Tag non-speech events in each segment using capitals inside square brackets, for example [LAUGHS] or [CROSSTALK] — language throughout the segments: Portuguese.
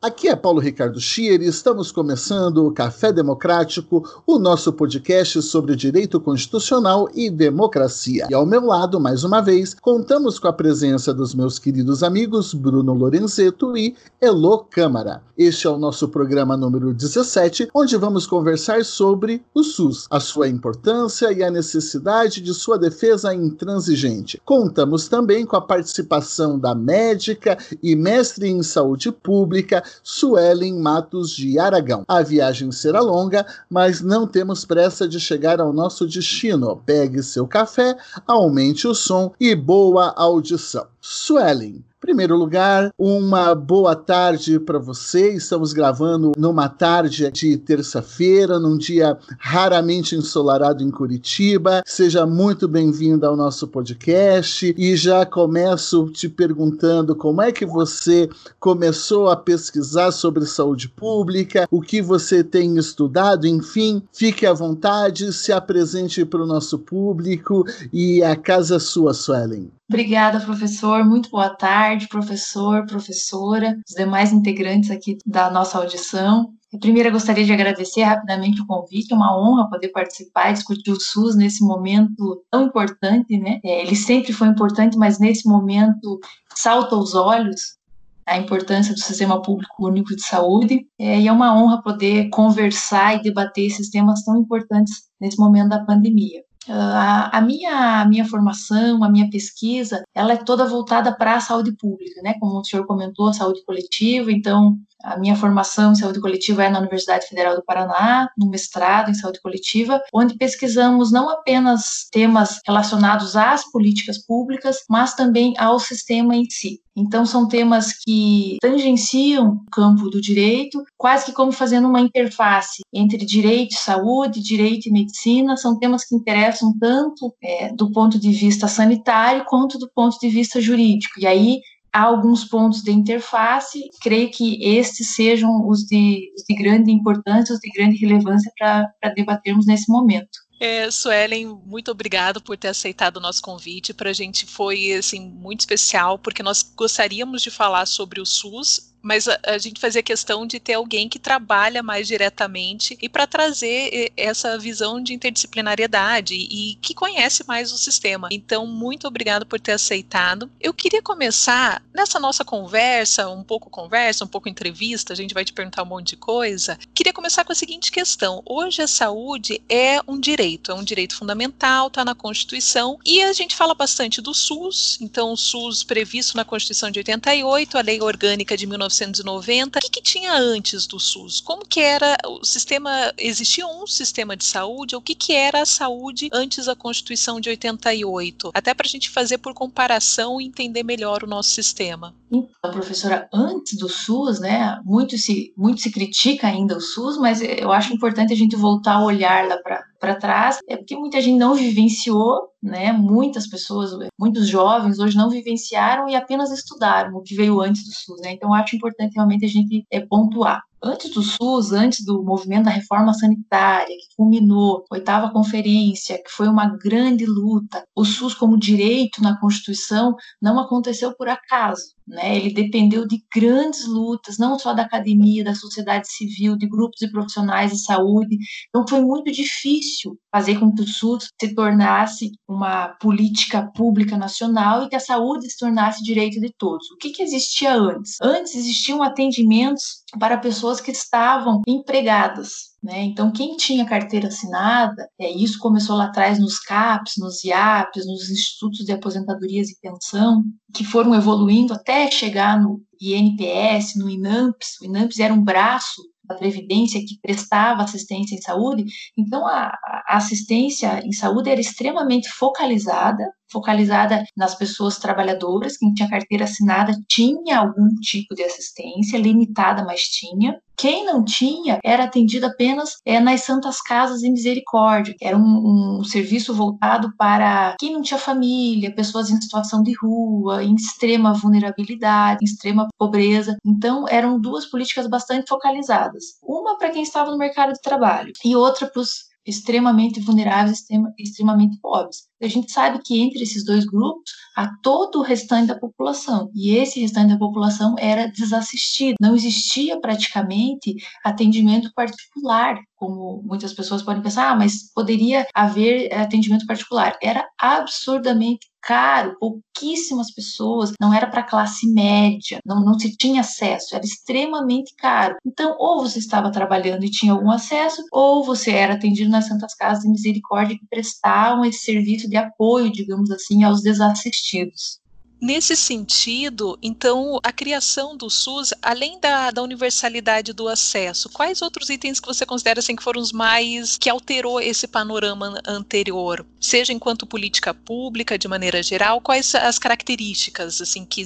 Aqui é Paulo Ricardo Schier e estamos começando o Café Democrático, o nosso podcast sobre direito constitucional e democracia. E ao meu lado, mais uma vez, contamos com a presença dos meus queridos amigos Bruno Lorenzeto e Elo Câmara. Este é o nosso programa número 17, onde vamos conversar sobre o SUS, a sua importância e a necessidade de sua defesa intransigente. Contamos também com a participação da médica e mestre em saúde pública Suelen Matos de Aragão. A viagem será longa, mas não temos pressa de chegar ao nosso destino. Pegue seu café, aumente o som e boa audição. Suelen, primeiro lugar, uma boa tarde para você. Estamos gravando numa tarde de terça-feira, num dia raramente ensolarado em Curitiba. Seja muito bem-vindo ao nosso podcast e já começo te perguntando como é que você começou a pesquisar sobre saúde pública, o que você tem estudado, enfim, fique à vontade, se apresente para o nosso público e a casa é sua, Suelen. Obrigada, professor. Muito boa tarde, professor, professora, os demais integrantes aqui da nossa audição. Primeiro, gostaria de agradecer rapidamente o convite, é uma honra poder participar e discutir o SUS nesse momento tão importante, né? É, ele sempre foi importante, mas nesse momento salta aos olhos a importância do Sistema Público Único de Saúde, é, e é uma honra poder conversar e debater esses temas tão importantes nesse momento da pandemia. A, a, minha, a minha formação, a minha pesquisa, ela é toda voltada para a saúde pública, né? Como o senhor comentou, a saúde coletiva, então a minha formação em saúde coletiva é na Universidade Federal do Paraná, no mestrado em saúde coletiva, onde pesquisamos não apenas temas relacionados às políticas públicas, mas também ao sistema em si. Então, são temas que tangenciam o campo do direito, quase que como fazendo uma interface entre direito e saúde, direito e medicina. São temas que interessam tanto é, do ponto de vista sanitário quanto do ponto de vista jurídico. E aí, há alguns pontos de interface, creio que estes sejam os de, os de grande importância, os de grande relevância para debatermos nesse momento. É, Suelen, muito obrigado por ter aceitado o nosso convite. Para a gente foi assim muito especial, porque nós gostaríamos de falar sobre o SUS mas a, a, gente fazia questão de ter alguém que trabalha mais diretamente e para trazer essa visão de interdisciplinariedade e que conhece mais o sistema. Então, muito obrigado por ter aceitado. Eu queria começar nessa nossa conversa, um pouco conversa, um pouco entrevista, a gente vai te perguntar um monte de coisa. Queria começar com a seguinte questão: hoje a saúde é um direito, é um direito fundamental, está na Constituição e a gente fala bastante do SUS. Então, o SUS previsto na Constituição de 88, a Lei Orgânica de 19 1990. O que, que, tinha antes do SUS? Como que era o sistema? Existia um sistema de saúde? O que, que era a saúde antes da Constituição de 88? Até para a gente fazer por comparação e entender melhor o nosso sistema. Então, professora, antes do SUS, né, muito se, muito se critica ainda o SUS, mas eu acho importante a gente voltar a olhar lá para trás, é porque muita gente não vivenciou, né, muitas pessoas, muitos jovens hoje não vivenciaram e apenas estudaram o que veio antes do SUS, né, então acho importante realmente a gente é, pontuar. Antes do SUS, antes do movimento da reforma sanitária, que culminou, oitava conferência, que foi uma grande luta, o SUS como direito na Constituição não aconteceu por acaso. Né? Ele dependeu de grandes lutas, não só da academia, da sociedade civil, de grupos de profissionais de saúde. Então, foi muito difícil fazer com que o SUS se tornasse uma política pública nacional e que a saúde se tornasse direito de todos. O que, que existia antes? Antes existiam atendimentos para pessoas que estavam empregadas Né? Então, quem tinha carteira assinada, é, isso começou lá atrás nos CAPs, nos IAPs, nos institutos de aposentadorias e pensão, que foram evoluindo até chegar no INPS, no INAMPS. O INAMPS era um braço da Previdência que prestava assistência em saúde. Então, a, a assistência em saúde era extremamente focalizada, focalizada nas pessoas trabalhadoras, quem tinha carteira assinada tinha algum tipo de assistência, limitada, mas tinha. Quem não tinha era atendido apenas é, nas Santas Casas de Misericórdia. Era um, um, serviço voltado para quem não tinha família, pessoas em situação de rua, em extrema vulnerabilidade, em extrema pobreza. Então, eram duas políticas bastante focalizadas. Uma para quem estava no mercado de trabalho e outra para os extremamente vulneráveis, extremamente pobres. A gente sabe que entre esses dois grupos há todo o restante da população, e esse restante da população era desassistido. Não existia praticamente atendimento particular, como muitas pessoas podem pensar, ah, mas poderia haver atendimento particular. Era absurdamente caro, pouquíssimas pessoas, não era para classe média, não, não se tinha acesso, era extremamente caro. Então, ou você estava trabalhando e tinha algum acesso, ou você era atendido nas Santas Casas de Misericórdia que prestavam esse serviço de apoio, digamos assim, aos desassistidos. Nesse sentido, então, a criação do SUS, além da, da, universalidade do acesso, quais outros itens que você considera assim, que foram os mais que alterou esse panorama anterior? Seja enquanto política pública, de maneira geral, quais as características assim que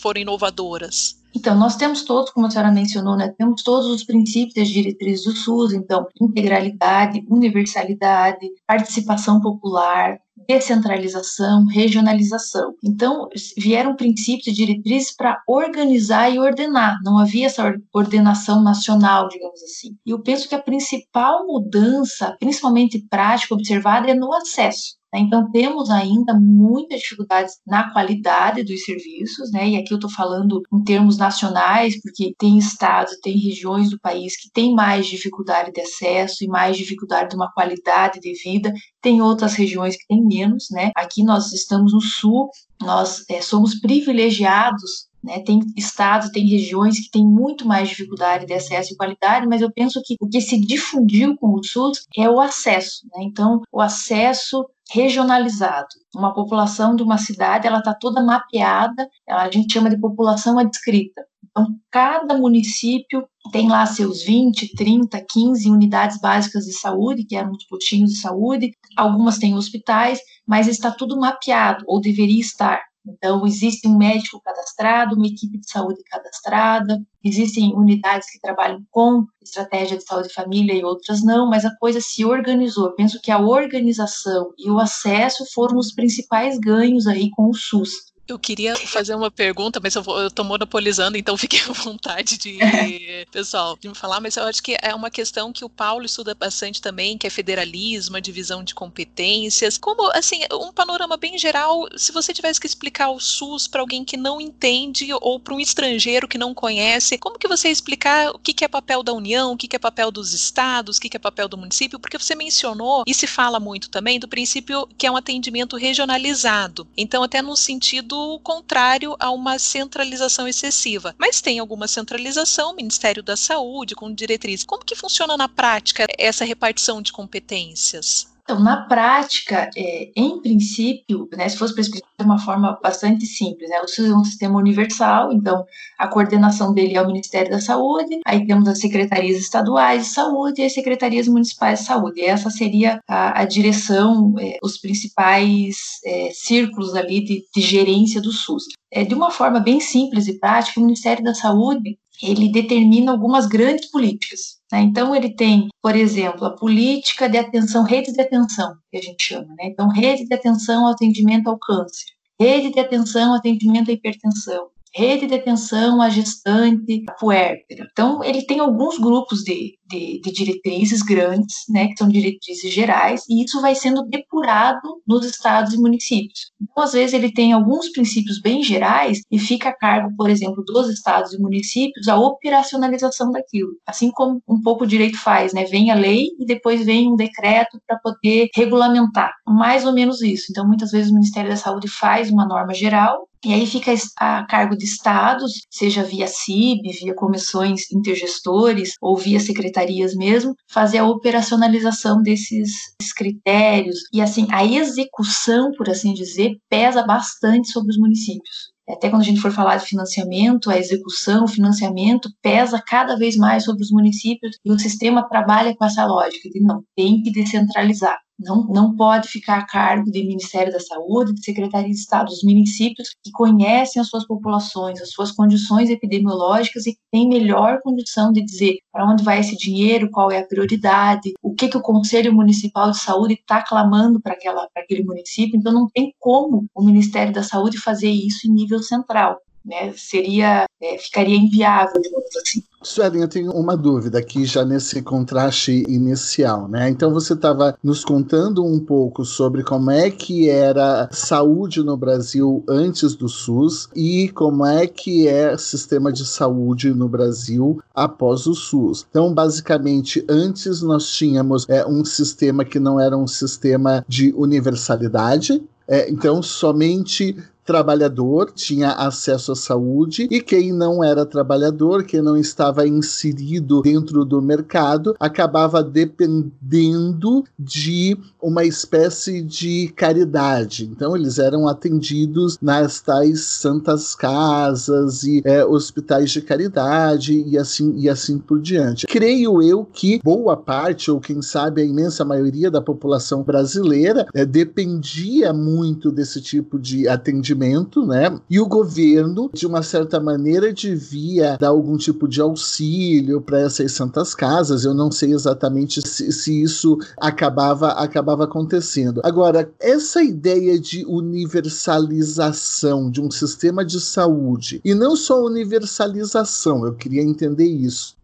foram inovadoras? Então, nós temos todos, como a senhora mencionou, né, temos todos os princípios e diretrizes do SUS, então, integralidade, universalidade, participação popular, descentralização, regionalização. Então, vieram princípios e diretrizes para organizar e ordenar, não havia essa ordenação nacional, digamos assim. E eu penso que a principal mudança, principalmente prática observada, é no acesso. Né? Então, temos ainda muitas dificuldades na qualidade dos serviços, né? e aqui eu estou falando em termos nacionais, porque tem estados, tem regiões do país que têm mais dificuldade de acesso e mais dificuldade de uma qualidade de vida, tem outras regiões que têm menos. Né? Aqui nós estamos no sul, nós é, somos privilegiados né? Tem estados, tem regiões que têm muito mais dificuldade de acesso e qualidade, mas eu penso que o que se difundiu com o SUS é o acesso. Né? Então, o acesso regionalizado. Uma população de uma cidade, ela está toda mapeada, a gente chama de população adscrita. Então, cada município tem lá seus 20, 30, 15 unidades básicas de saúde, que eram os postinhos de saúde, algumas têm hospitais, mas está tudo mapeado, ou deveria estar. Então, existe um médico cadastrado, uma equipe de saúde cadastrada, existem unidades que trabalham com estratégia de saúde e família e outras não, mas a coisa se organizou. Eu penso que a organização e o acesso foram os principais ganhos aí com o SUS. Eu queria fazer uma pergunta, mas eu, vou, eu tô monopolizando, então fiquem [LAUGHS] à vontade de, [LAUGHS] pessoal, de me falar, mas eu acho que é uma questão que o Paulo estuda bastante também, que é federalismo, a divisão de competências. Como, assim, um panorama bem geral, se você tivesse que explicar o SUS para alguém que não entende ou para um estrangeiro que não conhece, como que você ia explicar o que, que é papel da União, o que, que é papel dos estados, o que, que é papel do município? Porque você mencionou, e se fala muito também, do princípio que é um atendimento regionalizado. Então, até no sentido contrário a uma centralização excessiva. Mas tem alguma centralização, Ministério da Saúde, com diretrizes. Como que funciona na prática essa repartição de competências? Então, na prática, é, em princípio, né, se fosse para explicar de uma forma bastante simples, né, o SUS é um sistema universal, então a coordenação dele é o Ministério da Saúde, aí temos as secretarias estaduais de saúde e as secretarias municipais de saúde. E essa seria a, a direção, é, os principais é, círculos ali de, de gerência do SUS. É, de uma forma bem simples e prática, o Ministério da Saúde ele determina algumas grandes políticas. Né? Então, ele tem, por exemplo, a política de atenção, rede de atenção, que a gente chama. Né? Então, rede de atenção ao atendimento ao câncer, rede de atenção ao atendimento à hipertensão, rede de atenção à gestante puérpera. Então, ele tem alguns grupos de, de, de, diretrizes grandes, né, que são diretrizes gerais, e isso vai sendo depurado nos estados e municípios. Então, às vezes, ele tem alguns princípios bem gerais e fica a cargo, por exemplo, dos estados e municípios a operacionalização daquilo. Assim como um pouco o direito faz, né, vem a lei e depois vem um decreto para poder regulamentar. Mais ou menos isso. Então, muitas vezes o Ministério da Saúde faz uma norma geral e aí fica a cargo de estados, seja via CIB, via comissões intergestores ou via secretaria secretarias mesmo, fazer a operacionalização desses, critérios. E assim, a execução, por assim dizer, pesa bastante sobre os municípios. Até quando a gente for falar de financiamento, a execução, o financiamento pesa cada vez mais sobre os municípios e o sistema trabalha com essa lógica de não, tem que descentralizar. Não, não pode ficar a cargo do Ministério da Saúde, de Secretaria de Estado, dos municípios que conhecem as suas populações, as suas condições epidemiológicas e têm melhor condição de dizer para onde vai esse dinheiro, qual é a prioridade, o que, que o Conselho Municipal de Saúde está clamando para aquele município. Então, não tem como o Ministério da Saúde fazer isso em nível central né? Seria, é, ficaria inviável, digamos assim. Suelen, tenho uma dúvida aqui já nesse contraste inicial, né? Então você estava nos contando um pouco sobre como é que era saúde no Brasil antes do SUS e como é que é sistema de saúde no Brasil após o SUS. Então, basicamente, antes nós tínhamos é, um sistema que não era um sistema de universalidade, é, então, somente trabalhador tinha acesso à saúde e quem não era trabalhador, quem não estava inserido dentro do mercado, acabava dependendo de uma espécie de caridade. Então eles eram atendidos nas tais santas casas e é, hospitais de caridade e assim e assim por diante. Creio eu que boa parte ou quem sabe a imensa maioria da população brasileira é, dependia muito desse tipo de atendimento né? E o governo, de uma certa maneira, devia dar algum tipo de auxílio para essas santas casas. Eu não sei exatamente se, se isso acabava, acabava acontecendo. Agora, essa ideia de universalização de um sistema de saúde, e não só universalização, eu queria entender isso,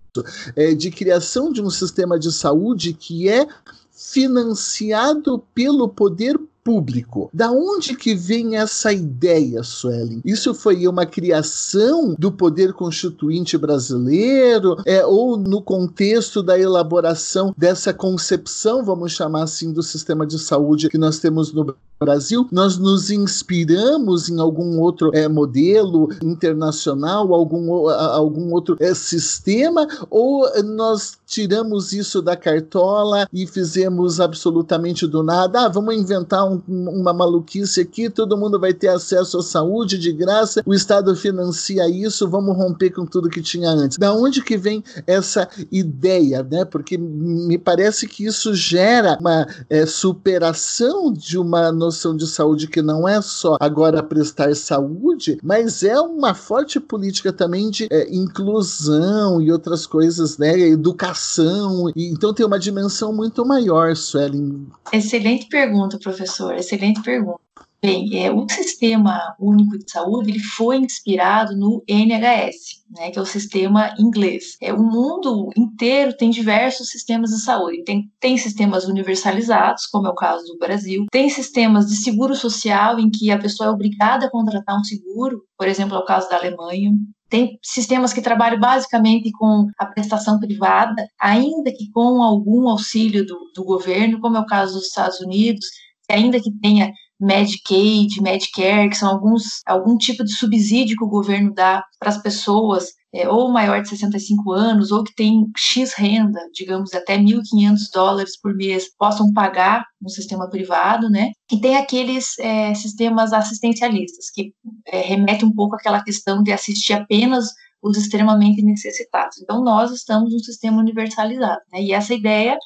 é, de criação de um sistema de saúde que é financiado pelo poder público. Da onde que vem essa ideia, Suelen? Isso foi uma criação do poder constituinte brasileiro é, ou no contexto da elaboração dessa concepção, vamos chamar assim, do sistema de saúde que nós temos no Brasil? Nós nos inspiramos em algum outro é, modelo internacional, algum, algum outro é, sistema, ou nós tiramos isso da cartola e fizemos absolutamente do nada? Ah, vamos inventar um um, uma maluquice aqui, todo mundo vai ter acesso à saúde de graça, o Estado financia isso, vamos romper com tudo que tinha antes. Da onde que vem essa ideia, né? Porque me parece que isso gera uma é, superação de uma noção de saúde que não é só agora prestar saúde, mas é uma forte política também de é, inclusão e outras coisas, né? Educação. E, então tem uma dimensão muito maior, Suelen. Excelente pergunta, professor professor, excelente pergunta. Bem, é, o Sistema Único de Saúde ele foi inspirado no NHS, né, que é o sistema inglês. É, o mundo inteiro tem diversos sistemas de saúde. Tem, tem sistemas universalizados, como é o caso do Brasil, tem sistemas de seguro social, em que a pessoa é obrigada a contratar um seguro, por exemplo, é o caso da Alemanha. Tem sistemas que trabalham basicamente com a prestação privada, ainda que com algum auxílio do, do governo, como é o caso dos Estados Unidos ainda que tenha Medicaid, Medicare, que são alguns algum tipo de subsídio que o governo dá para as pessoas é, ou maior de 65 anos ou que tem X renda, digamos até 1.500 dólares por mês, possam pagar no sistema privado, né? E tem aqueles é, sistemas assistencialistas que é, remetem um pouco àquela questão de assistir apenas os extremamente necessitados. Então, nós estamos num sistema universalizado, né? E essa ideia,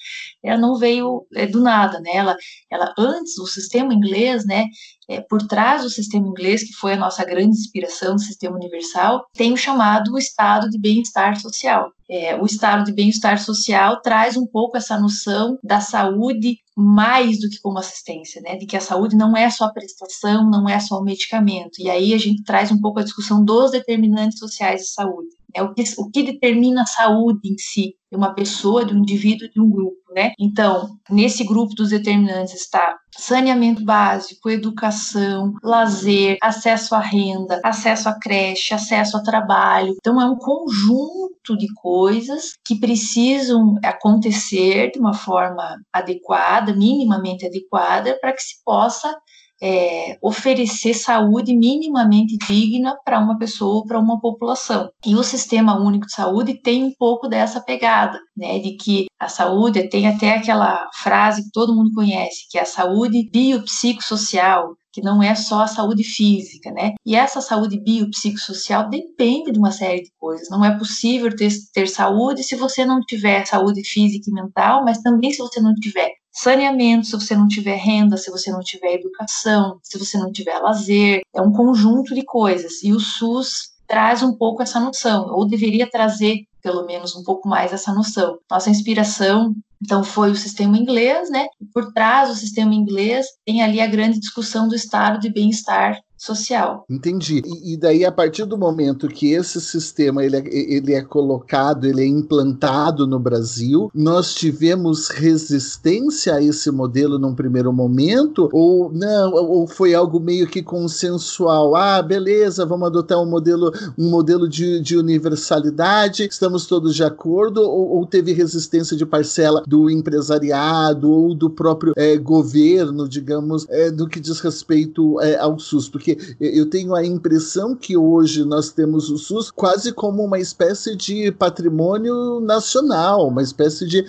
ela não veio é, do nada, né? Ela, ela antes, o sistema inglês, né? É, por trás do sistema inglês, que foi a nossa grande inspiração do sistema universal, tem o chamado estado de bem-estar social. É, o estado de bem-estar social traz um pouco essa noção da saúde mais do que como assistência, né? De que a saúde não é só prestação, não é só o medicamento. E aí a gente traz um pouco a discussão dos determinantes sociais de saúde. É o que, o que determina a saúde em si uma pessoa, de um indivíduo, de um grupo, né? Então, nesse grupo dos determinantes está saneamento básico, educação, lazer, acesso à renda, acesso à creche, acesso ao trabalho. Então, é um conjunto de coisas que precisam acontecer de uma forma adequada, minimamente adequada, para que se possa é, oferecer saúde minimamente digna para uma pessoa ou para uma população. E o Sistema Único de Saúde tem um pouco dessa pegada, né, de que a saúde tem até aquela frase que todo mundo conhece, que é a saúde biopsicossocial, que não é só a saúde física, né? E essa saúde biopsicossocial depende de uma série de coisas. Não é possível ter, ter saúde se você não tiver saúde física e mental, mas também se você não tiver saneamento, se você não tiver renda, se você não tiver educação, se você não tiver lazer, é um conjunto de coisas. E o SUS traz um pouco essa noção, ou deveria trazer pelo menos um pouco mais essa noção. Nossa inspiração então foi o sistema inglês, né? E por trás do sistema inglês tem ali a grande discussão do estado de bem-estar social. Entendi. E, e, daí, a partir do momento que esse sistema ele é, ele é colocado, ele é implantado no Brasil, nós tivemos resistência a esse modelo num primeiro momento? Ou não? Ou foi algo meio que consensual? Ah, beleza, vamos adotar um modelo, um modelo de, de universalidade, estamos todos de acordo? Ou, ou teve resistência de parcela do empresariado ou do próprio é, governo, digamos, é, do que diz respeito é, ao SUS? Porque eu tenho a impressão que hoje nós temos o SUS quase como uma espécie de patrimônio nacional, uma espécie de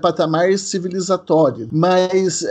patamar civilizatório. Mas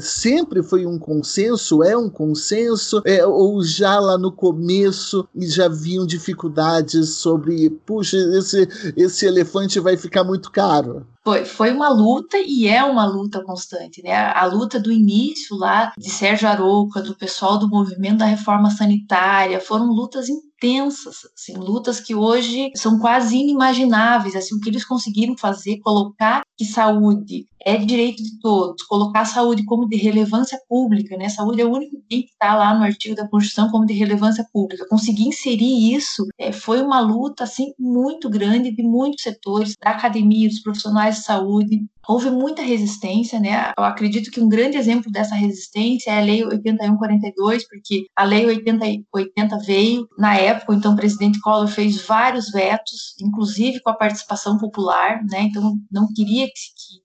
sempre foi um consenso, é um consenso, ou já lá no começo já haviam dificuldades sobre, puxa, esse, esse elefante vai ficar muito caro. Foi, foi uma luta e é uma luta constante, né? A luta do início lá de Sérgio Arouca, do pessoal do movimento da reforma sanitária, foram lutas intensas, assim, lutas que hoje são quase inimagináveis, assim, o que eles conseguiram fazer, colocar que saúde é direito de todos, colocar a saúde como de relevância pública, né? Saúde é o único bem que está lá no artigo da Constituição como de relevância pública. Conseguir inserir isso é, foi uma luta assim muito grande de muitos setores, da academia, dos profissionais de saúde, houve muita resistência, né? Eu acredito que um grande exemplo dessa resistência é a Lei 8142, porque a Lei 80, 80 veio, na época, então o presidente Collor fez vários vetos, inclusive com a participação popular, né? Então não queria que,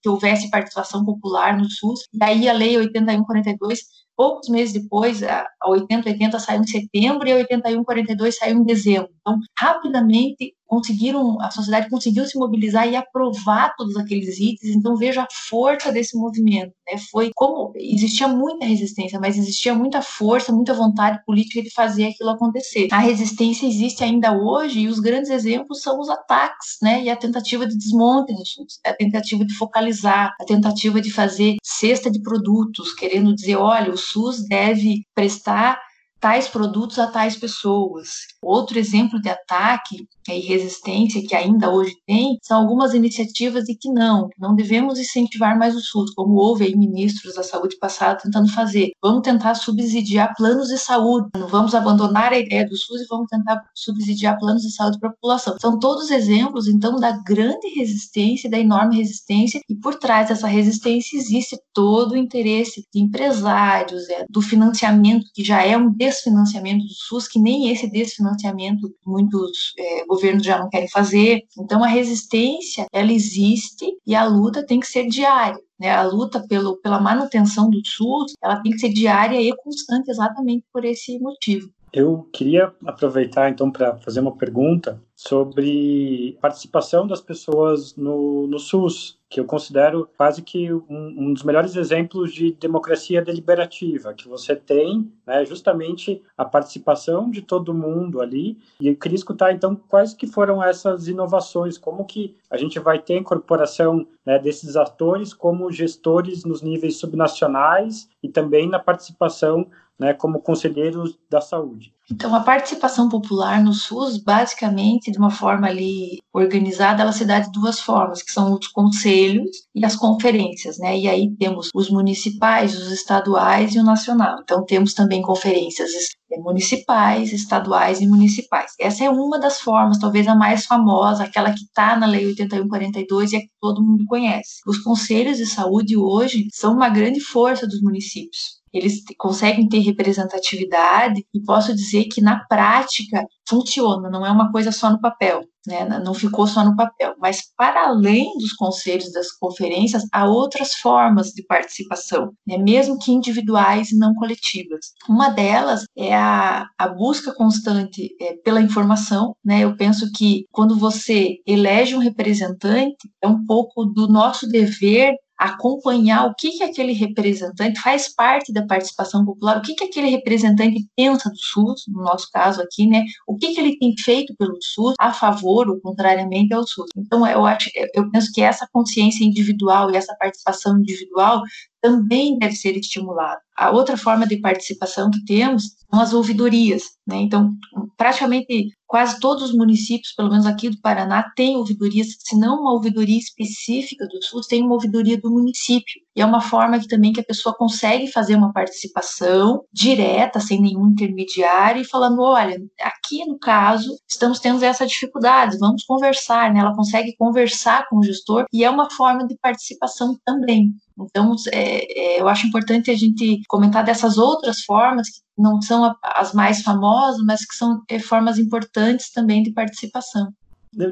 que houvesse participação popular no SUS. Daí a Lei 8142 poucos meses depois, a 8080 saiu em setembro e a 8142 saiu em dezembro. Então, rapidamente conseguiram, a sociedade conseguiu se mobilizar e aprovar todos aqueles itens, então veja a força desse movimento, né? Foi como existia muita resistência, mas existia muita força, muita vontade política de fazer aquilo acontecer. A resistência existe ainda hoje e os grandes exemplos são os ataques, né? E a tentativa de desmonte do SUS, a tentativa de focalizar, a tentativa de fazer cesta de produtos, querendo dizer, olha, o SUS deve prestar tais produtos a tais pessoas. Outro exemplo de ataque e resistência que ainda hoje tem são algumas iniciativas de que não, não devemos incentivar mais o SUS, como houve aí ministros da saúde passada tentando fazer. Vamos tentar subsidiar planos de saúde, não vamos abandonar a ideia do SUS e vamos tentar subsidiar planos de saúde para a população. São todos exemplos, então, da grande resistência, da enorme resistência, e por trás dessa resistência existe todo o interesse de empresários, é, do financiamento, que já é um desfinanciamento do SUS, que nem esse desfinanciamento muitos é, governos já não querem fazer. Então a resistência, ela existe e a luta tem que ser diária. Né, a luta pelo, pela manutenção do SUS, ela tem que ser diária e constante exatamente por esse motivo. Eu queria aproveitar então para fazer uma pergunta sobre participação das pessoas no, no SUS, que eu considero quase que um, um, dos melhores exemplos de democracia deliberativa que você tem, né, justamente a participação de todo mundo ali. E eu queria escutar então quais que foram essas inovações, como que a gente vai ter a incorporação né, desses atores como gestores nos níveis subnacionais e também na participação né, como conselheiros da saúde. Então, a participação popular no SUS, basicamente, de uma forma ali organizada, ela se dá de duas formas, que são os conselhos e as conferências, né? E aí temos os municipais, os estaduais e o nacional. Então, temos também conferências municipais, estaduais e municipais. Essa é uma das formas, talvez a mais famosa, aquela que está na Lei 8142 e a que todo mundo conhece. Os conselhos de saúde hoje são uma grande força dos municípios eles conseguem ter representatividade e posso dizer que na prática funciona, não é uma coisa só no papel, né? não ficou só no papel, mas para além dos conselhos das conferências, há outras formas de participação, né? mesmo que individuais e não coletivas. Uma delas é a, a busca constante é, pela informação, né? eu penso que quando você elege um representante, é um pouco do nosso dever acompanhar o que, que aquele representante faz parte da participação popular, o que, que aquele representante pensa do SUS, no nosso caso aqui, né? O que, que ele tem feito pelo SUS a favor ou contrariamente ao SUS. Então, eu acho, eu penso que essa consciência individual e essa participação individual também deve ser estimulada. A outra forma de participação que temos são as ouvidorias. Né? Então, praticamente quase todos os municípios, pelo menos aqui do Paraná, têm ouvidorias, se não uma ouvidoria específica do SUS, tem uma ouvidoria do município. E é uma forma que também que a pessoa consegue fazer uma participação direta, sem nenhum intermediário, e falando, olha, aqui no caso, estamos tendo essa dificuldade, vamos conversar, né? Ela consegue conversar com o gestor, e é uma forma de participação também. Então, é, é, eu acho importante a gente comentar dessas outras formas, que não são as mais famosas, mas que são é, formas importantes também de participação.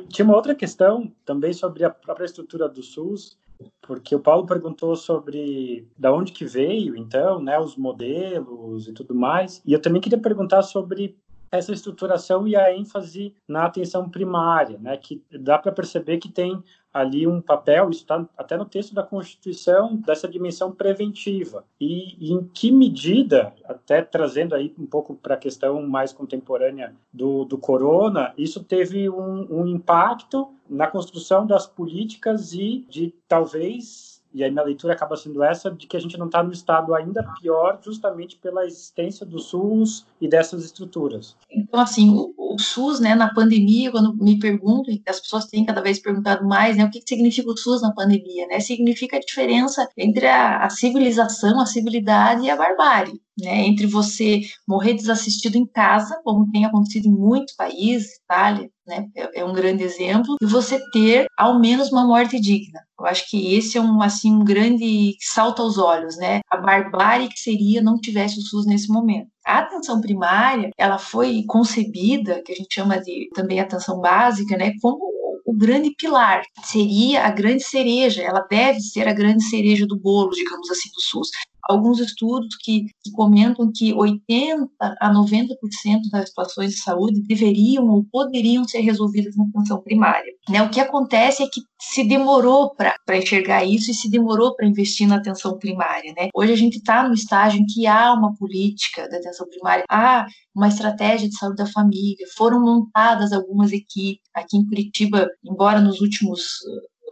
Tinha uma outra questão também sobre a própria estrutura do SUS, porque o Paulo perguntou sobre da onde que veio, então, né, os modelos e tudo mais. E eu também queria perguntar sobre essa estruturação e a ênfase na atenção primária, né, que dá para perceber que tem ali um papel, isso está até no texto da Constituição, dessa dimensão preventiva. E, e em que medida, até trazendo aí um pouco para a questão mais contemporânea do, do corona, isso teve um, um impacto na construção das políticas e de talvez e aí minha leitura acaba sendo essa, de que a gente não está no estado ainda pior justamente pela existência do SUS e dessas estruturas. Então, assim, o, o SUS, né, na pandemia, quando me perguntam, as pessoas têm cada vez perguntado mais, né, o que, que significa o SUS na pandemia, né? Significa a diferença entre a, a civilização, a civilidade e a barbárie né, entre você morrer desassistido em casa, como tem acontecido em muitos países, Itália, né, é, é, um grande exemplo, e você ter ao menos uma morte digna. Eu acho que esse é um assim um grande salto aos olhos, né? A barbárie que seria não tivesse o SUS nesse momento. A atenção primária, ela foi concebida, que a gente chama de também atenção básica, né, como o grande pilar, seria a grande cereja, ela deve ser a grande cereja do bolo, digamos assim, do SUS alguns estudos que, que, comentam que 80 a 90% das situações de saúde deveriam ou poderiam ser resolvidas na atenção primária. Né? O que acontece é que se demorou para enxergar isso e se demorou para investir na atenção primária. Né? Hoje a gente está no estágio em que há uma política da atenção primária, há uma estratégia de saúde da família, foram montadas algumas equipes. Aqui em Curitiba, embora nos últimos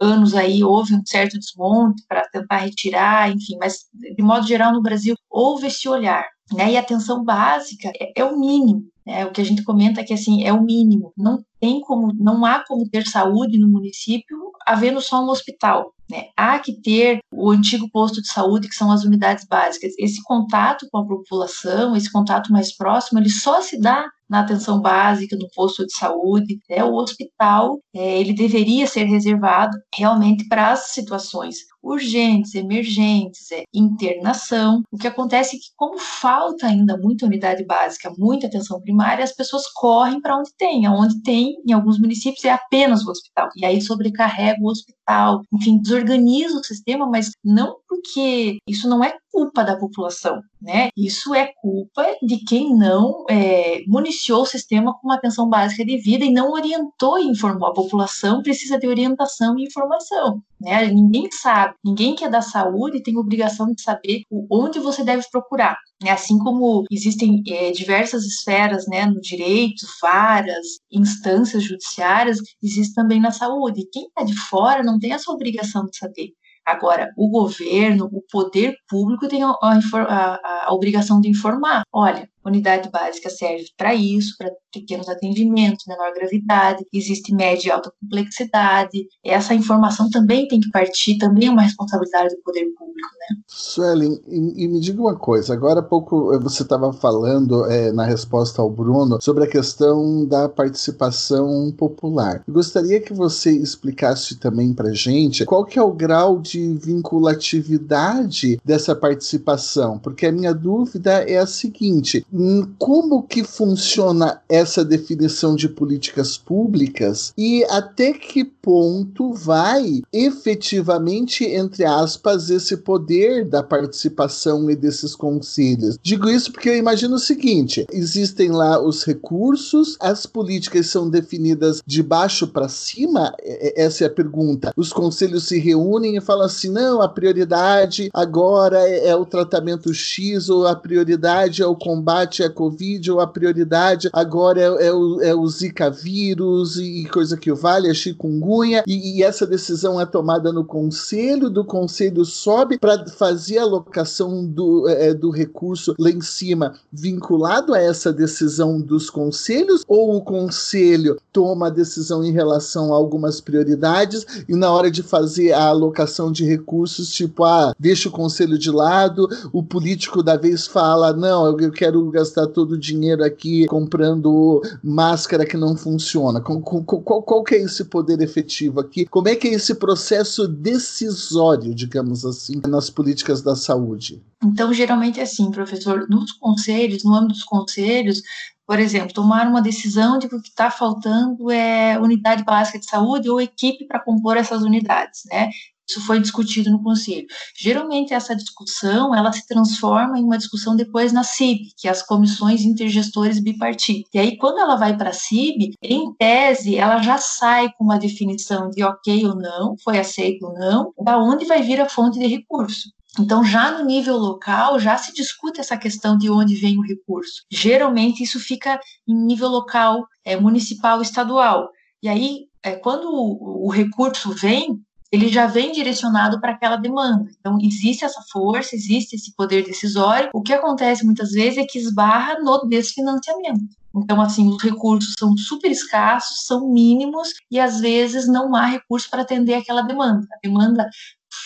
anos aí houve um certo desmonte para tentar retirar, enfim, mas de modo geral no Brasil houve esse olhar, né? E a atenção básica é, é o mínimo, né? O que a gente comenta é que assim é o mínimo, não tem como, não há como ter saúde no município havendo só um hospital. Né? Há que ter o antigo posto de saúde, que são as unidades básicas. Esse contato com a população, esse contato mais próximo, ele só se dá na atenção básica, no posto de saúde. É O hospital, é, ele deveria ser reservado realmente para as situações urgentes, emergentes, é, internação. O que acontece é que, como falta ainda muita unidade básica, muita atenção primária, as pessoas correm para onde tem. Onde tem, em alguns municípios, é apenas o hospital. E aí sobrecarrega o hospital, enfim, desorganiza o sistema, mas não porque isso não é culpa da população, né? Isso é culpa de quem não é, municiou o sistema com uma atenção básica de vida e não orientou e informou. A população precisa de orientação e informação, né? Ninguém sabe, ninguém que é da saúde tem obrigação de saber onde você deve procurar. Né? Assim como existem é, diversas esferas, né, no direito, várias instâncias judiciárias, existe também na saúde. Quem está de fora não tem essa obrigação de saber. Agora, o governo, o poder público tem a, a, a, obrigação de informar. Olha, unidade básica serve para isso, para pequenos atendimentos, menor gravidade, existe média e alta complexidade. Essa informação também tem que partir, também é uma responsabilidade do poder público, né? Suelen, e, e me diga uma coisa, agora há pouco eh, você estava falando é, na resposta ao Bruno sobre a questão da participação popular. Gostaria que você explicasse também para gente qual que é o grau de vinculatividade dessa participação, porque a minha dúvida é a seguinte, como que funciona essa definição de políticas públicas e até que ponto vai efetivamente, entre aspas, esse poder da participação e desses conselhos? Digo isso porque eu imagino o seguinte: existem lá os recursos, as políticas são definidas de baixo para cima? Essa é a pergunta. Os conselhos se reúnem e falam assim: não, a prioridade agora é, é o tratamento X, ou a prioridade é o combate à Covid, ou a prioridade agora é, é, o, é o Zika vírus e coisa que vale, a chikungunya, e, e essa decisão é tomada no conselho, do conselho sobe para fazer a alocação do, é, do recurso lá em cima, vinculado a essa decisão dos conselhos, ou o conselho toma a decisão em relação a algumas prioridades e na hora de fazer a alocação de recursos, tipo, ah, deixa o conselho de lado, o político da vez fala, não, eu quero gastar todo o dinheiro aqui comprando máscara que não funciona. Qual, qual, qual que é esse poder efetivo aqui? Como é que é esse processo decisório, digamos assim, nas políticas da saúde? Então, geralmente é assim, professor, nos conselhos, no âmbito dos conselhos, por exemplo, tomar uma decisão de que o que está faltando é unidade básica de saúde ou equipe para compor essas unidades, né? Isso foi discutido no conselho. Geralmente essa discussão ela se transforma em uma discussão depois na CIB, que é as comissões intergestores bipartidas. E aí quando ela vai para a CIB, em tese ela já sai com uma definição de ok ou não, foi aceito ou não, da onde vai vir a fonte de recurso. Então, já no nível local, já se discute essa questão de onde vem o recurso. Geralmente, isso fica em nível local, é, municipal, estadual. E aí, é, quando o, o recurso vem, ele já vem direcionado para aquela demanda. Então, existe essa força, existe esse poder decisório. O que acontece muitas vezes é que esbarra no desfinanciamento. Então, assim, os recursos são super escassos, são mínimos e às vezes não há recurso para atender aquela demanda. A demanda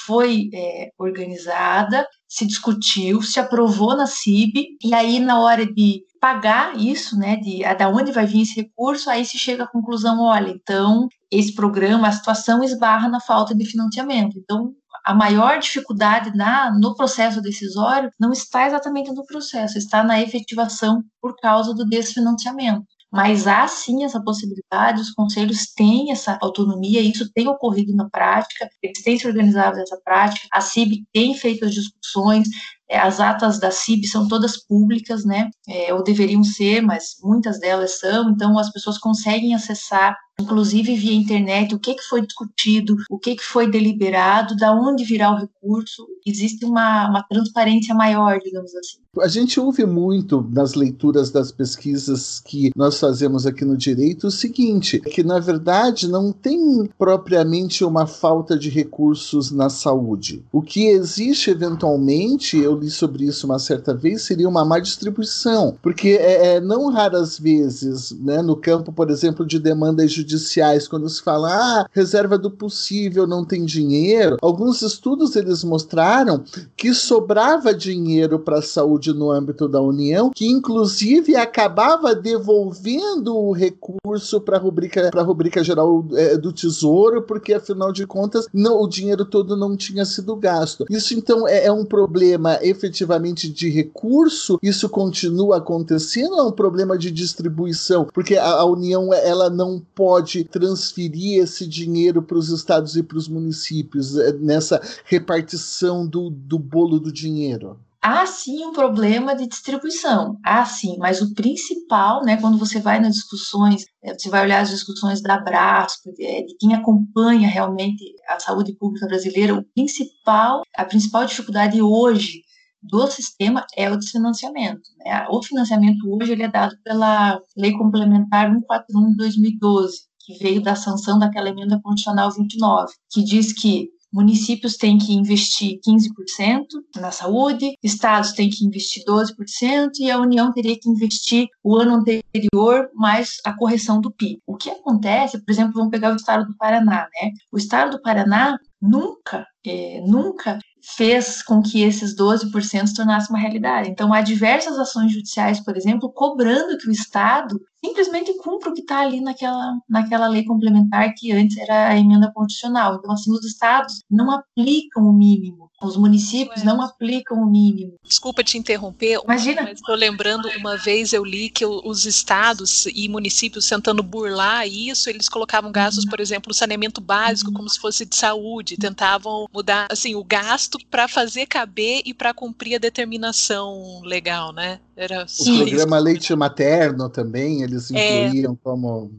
foi é, organizada, se discutiu, se aprovou na CIB, e aí na hora de pagar isso, né, de a, da onde vai vir esse recurso, aí se chega à conclusão, olha, então esse programa, a situação esbarra na falta de financiamento. Então, a maior dificuldade na, no processo decisório não está exatamente no processo, está na efetivação por causa do desfinanciamento. Mas há sim essa possibilidade, os conselhos têm essa autonomia, isso tem ocorrido na prática, eles têm se organizado nessa prática, a CIB tem feito as discussões, as atas da CIB são todas públicas, né? É, ou deveriam ser, mas muitas delas são, então as pessoas conseguem acessar inclusive via internet, o que, que foi discutido, o que, que foi deliberado, da onde virá o recurso. Existe uma, uma transparência maior, digamos assim. A gente ouve muito nas leituras das pesquisas que nós fazemos aqui no direito o seguinte, que na verdade não tem propriamente uma falta de recursos na saúde. O que existe eventualmente, eu li sobre isso uma certa vez, seria uma má distribuição, porque é, é não raras vezes, né, no campo, por exemplo, de demandas judiciais, quando se fala, ah, reserva do possível, não tem dinheiro, alguns estudos eles mostraram que sobrava dinheiro para a saúde no âmbito da União, que inclusive acabava devolvendo o recurso para a rubrica, rubrica geral é, do Tesouro, porque afinal de contas não, o dinheiro todo não tinha sido gasto. Isso então é, é um problema efetivamente de recurso, isso continua acontecendo, é um problema de distribuição, porque a, a União ela não pode transferir esse dinheiro para os estados e para os municípios eh, nessa repartição do, do bolo do dinheiro? há sim um problema de distribuição, há sim, mas o principal, né, quando você vai nas discussões, eh, você vai olhar as discussões da Brasco, de, de, quem acompanha realmente a saúde pública brasileira, o principal, a principal dificuldade hoje do sistema é o desfinanciamento. Né? O financiamento hoje ele é dado pela Lei Complementar 141 de 2012, que veio da sanção daquela emenda constitucional 29, que diz que municípios têm que investir 15% na saúde, estados têm que investir 12% e a União teria que investir o ano anterior mais a correção do PIB. O que acontece, por exemplo, vamos pegar o estado do Paraná, né? O estado do Paraná nunca, é, nunca fez com que esses 12% se tornassem uma realidade. Então, há diversas ações judiciais, por exemplo, cobrando que o Estado simplesmente cumpra o que está ali naquela, naquela lei complementar que antes era a emenda constitucional. Então, assim, os estados não aplicam o mínimo, os municípios não aplicam o mínimo. Desculpa te interromper, Imagina. mas estou lembrando, uma vez eu li que os estados e municípios tentando burlar isso, eles colocavam gastos, por exemplo, no saneamento básico, como se fosse de saúde, tentavam mudar, assim, o gasto para fazer caber e para cumprir a determinação legal, né? Era o programa isso. Leite Materno também, eles é. incluíam é... como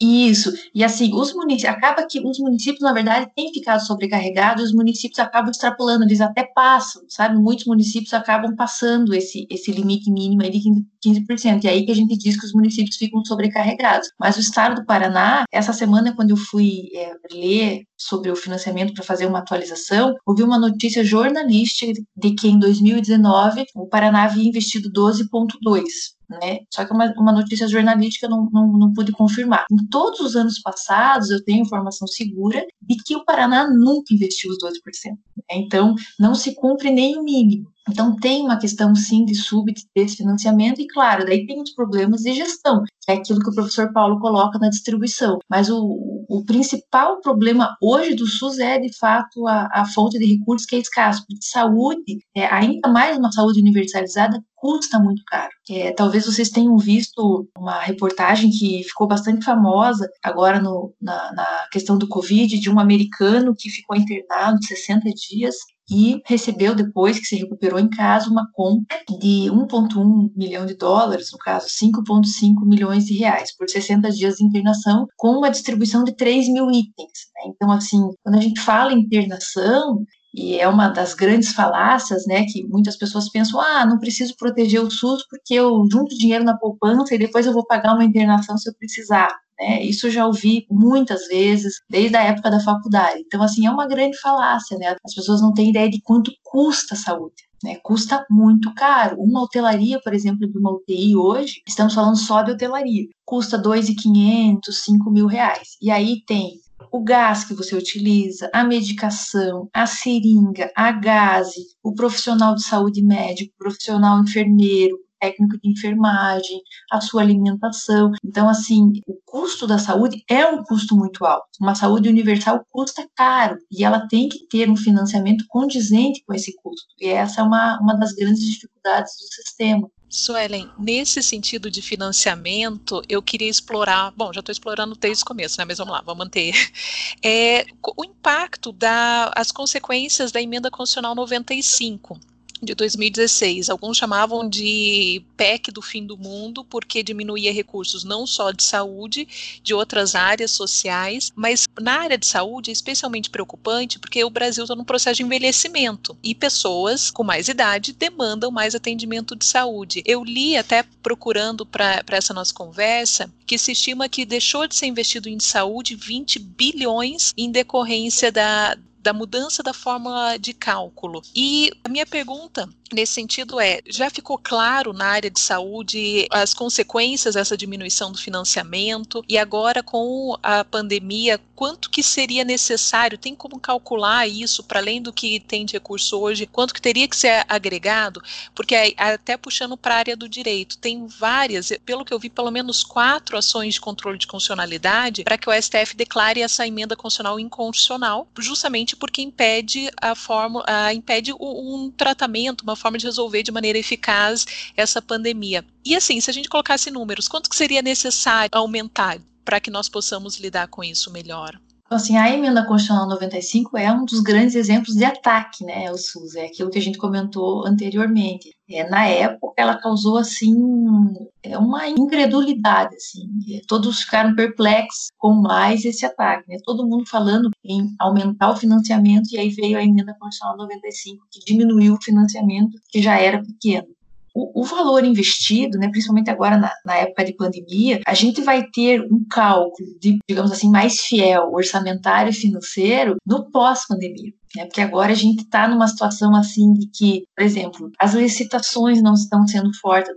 isso. E assim, os municípios, acaba que os municípios, na verdade, têm ficado sobrecarregados, os municípios acabam extrapolando, eles até passam, sabe? Muitos municípios acabam passando esse, esse limite mínimo aí de 15%. E aí que a gente diz que os municípios ficam sobrecarregados. Mas o estado do Paraná, essa semana, quando eu fui é, ler sobre o financiamento para fazer uma atualização, ouvi uma notícia jornalística de que em 2019 o Paraná havia investido 12,2 né? Só que é uma, uma notícia jornalística eu não, não, não pude confirmar. Em todos os anos passados, eu tenho informação segura de que o Paraná nunca investiu os 12%. Né? Então, não se cumpre nem o mínimo. Então, tem uma questão, sim, de sub, de desfinanciamento, e claro, daí tem os problemas de gestão, que é aquilo que o professor Paulo coloca na distribuição. Mas o, o principal problema hoje do SUS é, de fato, a, a fonte de recursos que é escasso. Porque saúde, é, ainda mais uma saúde universalizada, custa muito caro. É, talvez vocês tenham visto uma reportagem que ficou bastante famosa agora no, na, na questão do Covid, de um americano que ficou internado 60 dias e recebeu depois que se recuperou em casa uma conta de 1,1 milhão de dólares, no caso 5,5 milhões de reais por 60 dias de internação, com uma distribuição de 3 mil itens. Né? Então, assim, quando a gente fala em internação, e é uma das grandes falácias, né, que muitas pessoas pensam, ah, não preciso proteger o SUS porque eu junto dinheiro na poupança e depois eu vou pagar uma internação se eu precisar. Né? Isso eu já ouvi muitas vezes, desde a época da faculdade. Então, assim, é uma grande falácia, né? As pessoas não têm ideia de quanto custa a saúde. Né, custa muito caro. Uma hotelaria, por exemplo, de uma UTI hoje, estamos falando só de hotelaria, custa 2.500, 5 mil reais. E aí tem o gás que você utiliza, a medicação, a seringa, a gase, o profissional de saúde médico, o profissional enfermeiro, técnico de enfermagem, a sua alimentação. Então, assim, o custo da saúde é um custo muito alto. Uma saúde universal custa caro e ela tem que ter um financiamento condizente com esse custo. E essa é uma, uma das grandes dificuldades do sistema. Suelen, nesse sentido de financiamento, eu queria explorar, bom, já estou explorando desde o começo, né, mas vamos lá, vamos manter, é, o impacto das consequências da emenda constitucional 95, de 2016. Alguns chamavam de PEC do fim do mundo, porque diminuía recursos não só de saúde, de outras áreas sociais, mas na área de saúde é especialmente preocupante porque o Brasil está num processo de envelhecimento e pessoas com mais idade demandam mais atendimento de saúde. Eu li até procurando para essa nossa conversa que se estima que deixou de ser investido em saúde 20 bilhões em decorrência da, da mudança da fórmula de cálculo. E a minha pergunta nesse sentido é, já ficou claro na área de saúde as consequências dessa diminuição do financiamento e agora com a pandemia, quanto que seria necessário, tem como calcular isso para além do que tem de recurso hoje, quanto que teria que ser agregado? Porque até puxando para a área do direito, tem várias, pelo que eu vi, pelo menos quatro ações de controle de constitucionalidade para que o STF declare essa emenda constitucional inconstitucional, justamente porque impede a forma, impede um tratamento, uma forma de resolver de maneira eficaz essa pandemia. E assim, se a gente colocasse números, quanto que seria necessário aumentar para que nós possamos lidar com isso melhor? Então, assim, a emenda constitucional 95 é um dos grandes exemplos de ataque, né, ao SUS, é aquilo que a gente comentou anteriormente. É, na época, ela causou, assim, é uma incredulidade, assim, todos ficaram perplexos com mais esse ataque, né, todo mundo falando em aumentar o financiamento, e aí veio a emenda constitucional 95, que diminuiu o financiamento, que já era pequeno o, o valor investido, né, principalmente agora na, na, época de pandemia, a gente vai ter um cálculo de, digamos assim, mais fiel, orçamentário e financeiro no pós-pandemia. Né? porque agora a gente está numa situação assim de que, por exemplo, as licitações não estão sendo fortes,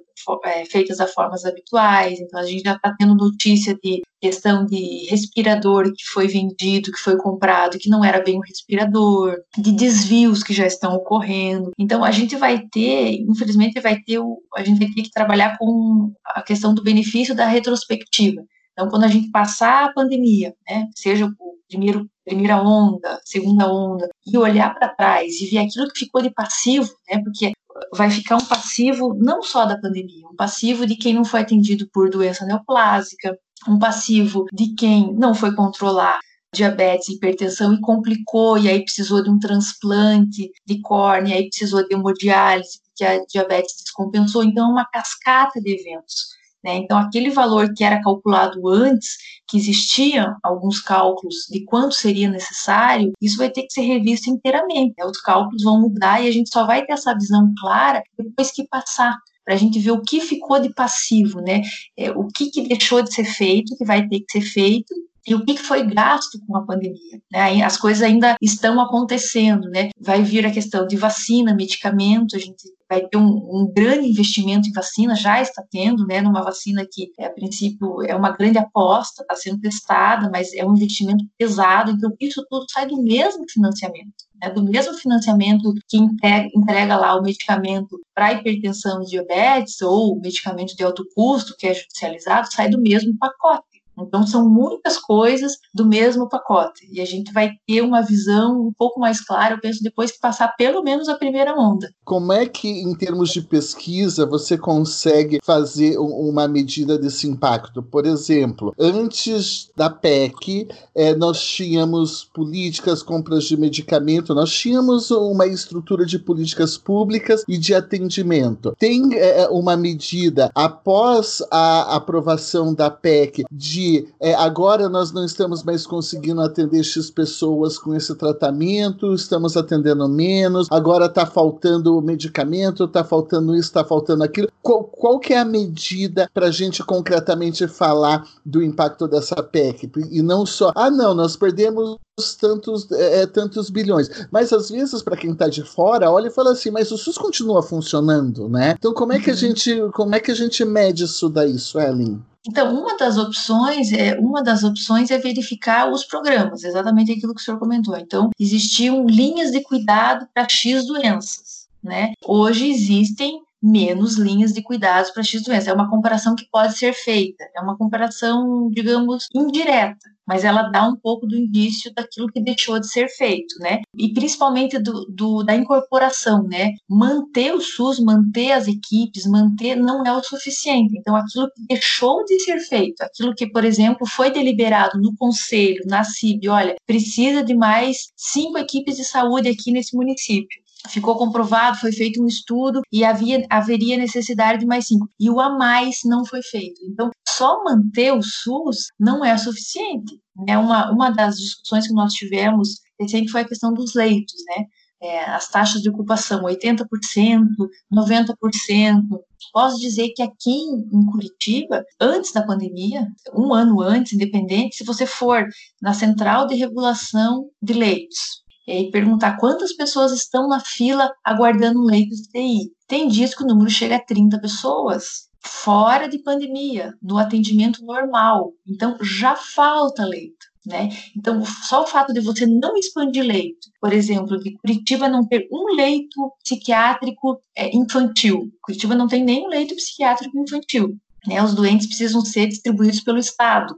é, feitas das formas habituais, então a gente já está tendo notícia de questão de respirador que foi vendido, que foi comprado, que não era bem um respirador, de desvios que já estão ocorrendo. Então a gente vai ter, infelizmente, vai ter o, a gente vai ter que trabalhar com a questão do benefício da retrospectiva. Então, quando a gente passar a pandemia, né, seja o primeiro primeira onda, segunda onda, e olhar para trás e ver aquilo que ficou de passivo, né, porque vai ficar um passivo não só da pandemia, um passivo de quem não foi atendido por doença neoplásica, um passivo de quem não foi controlar diabetes hipertensão e complicou, e aí precisou de um transplante de córnea, aí precisou de hemodiálise, porque a diabetes descompensou. Então, é uma cascata de eventos. Né? Então, aquele valor que era calculado antes, que existiam alguns cálculos de quanto seria necessário, isso vai ter que ser revisto inteiramente. Né? Os cálculos vão mudar e a gente só vai ter essa visão clara depois que passar para a gente ver o que ficou de passivo, né? É, o que, que deixou de ser feito, que vai ter que ser feito, e o que foi gasto com a pandemia. Né? As coisas ainda estão acontecendo, né? Vai vir a questão de vacina, medicamento, a gente vai ter um, um, grande investimento em vacina, já está tendo, né, numa vacina que, a princípio, é uma grande aposta, está sendo testada, mas é um investimento pesado, então isso tudo sai do mesmo financiamento, né, do mesmo financiamento que entrega, entrega lá o medicamento para hipertensão e diabetes, ou medicamento de alto custo, que é judicializado, sai do mesmo pacote. Então, são muitas coisas do mesmo pacote. E a gente vai ter uma visão um pouco mais clara, eu penso, depois que passar pelo menos a primeira onda. Como é que, em termos de pesquisa, você consegue fazer uma medida desse impacto? Por exemplo, antes da PEC, é, nós tínhamos políticas, compras de medicamento, nós tínhamos uma estrutura de políticas públicas e de atendimento. Tem é, uma medida após a aprovação da PEC de que é, agora nós não estamos mais conseguindo atender X pessoas com esse tratamento, estamos atendendo menos, agora está faltando medicamento, está faltando isso, está faltando aquilo. Qual, qual que é a medida para a gente concretamente falar do impacto dessa PEC? E não só, ah não, nós perdemos tantos, é, é tantos bilhões. Mas às vezes, para quem está de fora, olha e fala assim, mas o SUS continua funcionando, né? Então como é que a uhum. gente, como é que a gente mede isso daí, Suelen? Então, uma das opções é uma das opções é verificar os programas, exatamente aquilo que o senhor comentou. Então, existiam linhas de cuidado para X doenças, né? Hoje existem menos linhas de cuidados para X doença. É uma comparação que pode ser feita, é uma comparação, digamos, indireta, mas ela dá um pouco do indício daquilo que deixou de ser feito, né? E principalmente do, do, da incorporação, né? Manter o SUS, manter as equipes, manter não é o suficiente. Então, aquilo que deixou de ser feito, aquilo que, por exemplo, foi deliberado no conselho, na CIB, olha, precisa de mais cinco equipes de saúde aqui nesse município ficou comprovado, foi feito um estudo e havia, haveria necessidade de mais cinco. E o a mais não foi feito. Então, só manter o SUS não é suficiente. É uma, uma das discussões que nós tivemos recente foi a questão dos leitos, né? É, as taxas de ocupação, 80%, 90%. Posso dizer que aqui em Curitiba, antes da pandemia, um ano antes, independente, se você for na central de regulação de leitos, e perguntar quantas pessoas estão na fila aguardando um leito de TI. Tem dias que o número chega a 30 pessoas, fora de pandemia, no atendimento normal. Então, já falta leito. Né? Então, só o fato de você não expandir leito, por exemplo, de Curitiba não ter um leito psiquiátrico é, infantil, Curitiba não tem nenhum leito psiquiátrico infantil. Né? Os doentes precisam ser distribuídos pelo Estado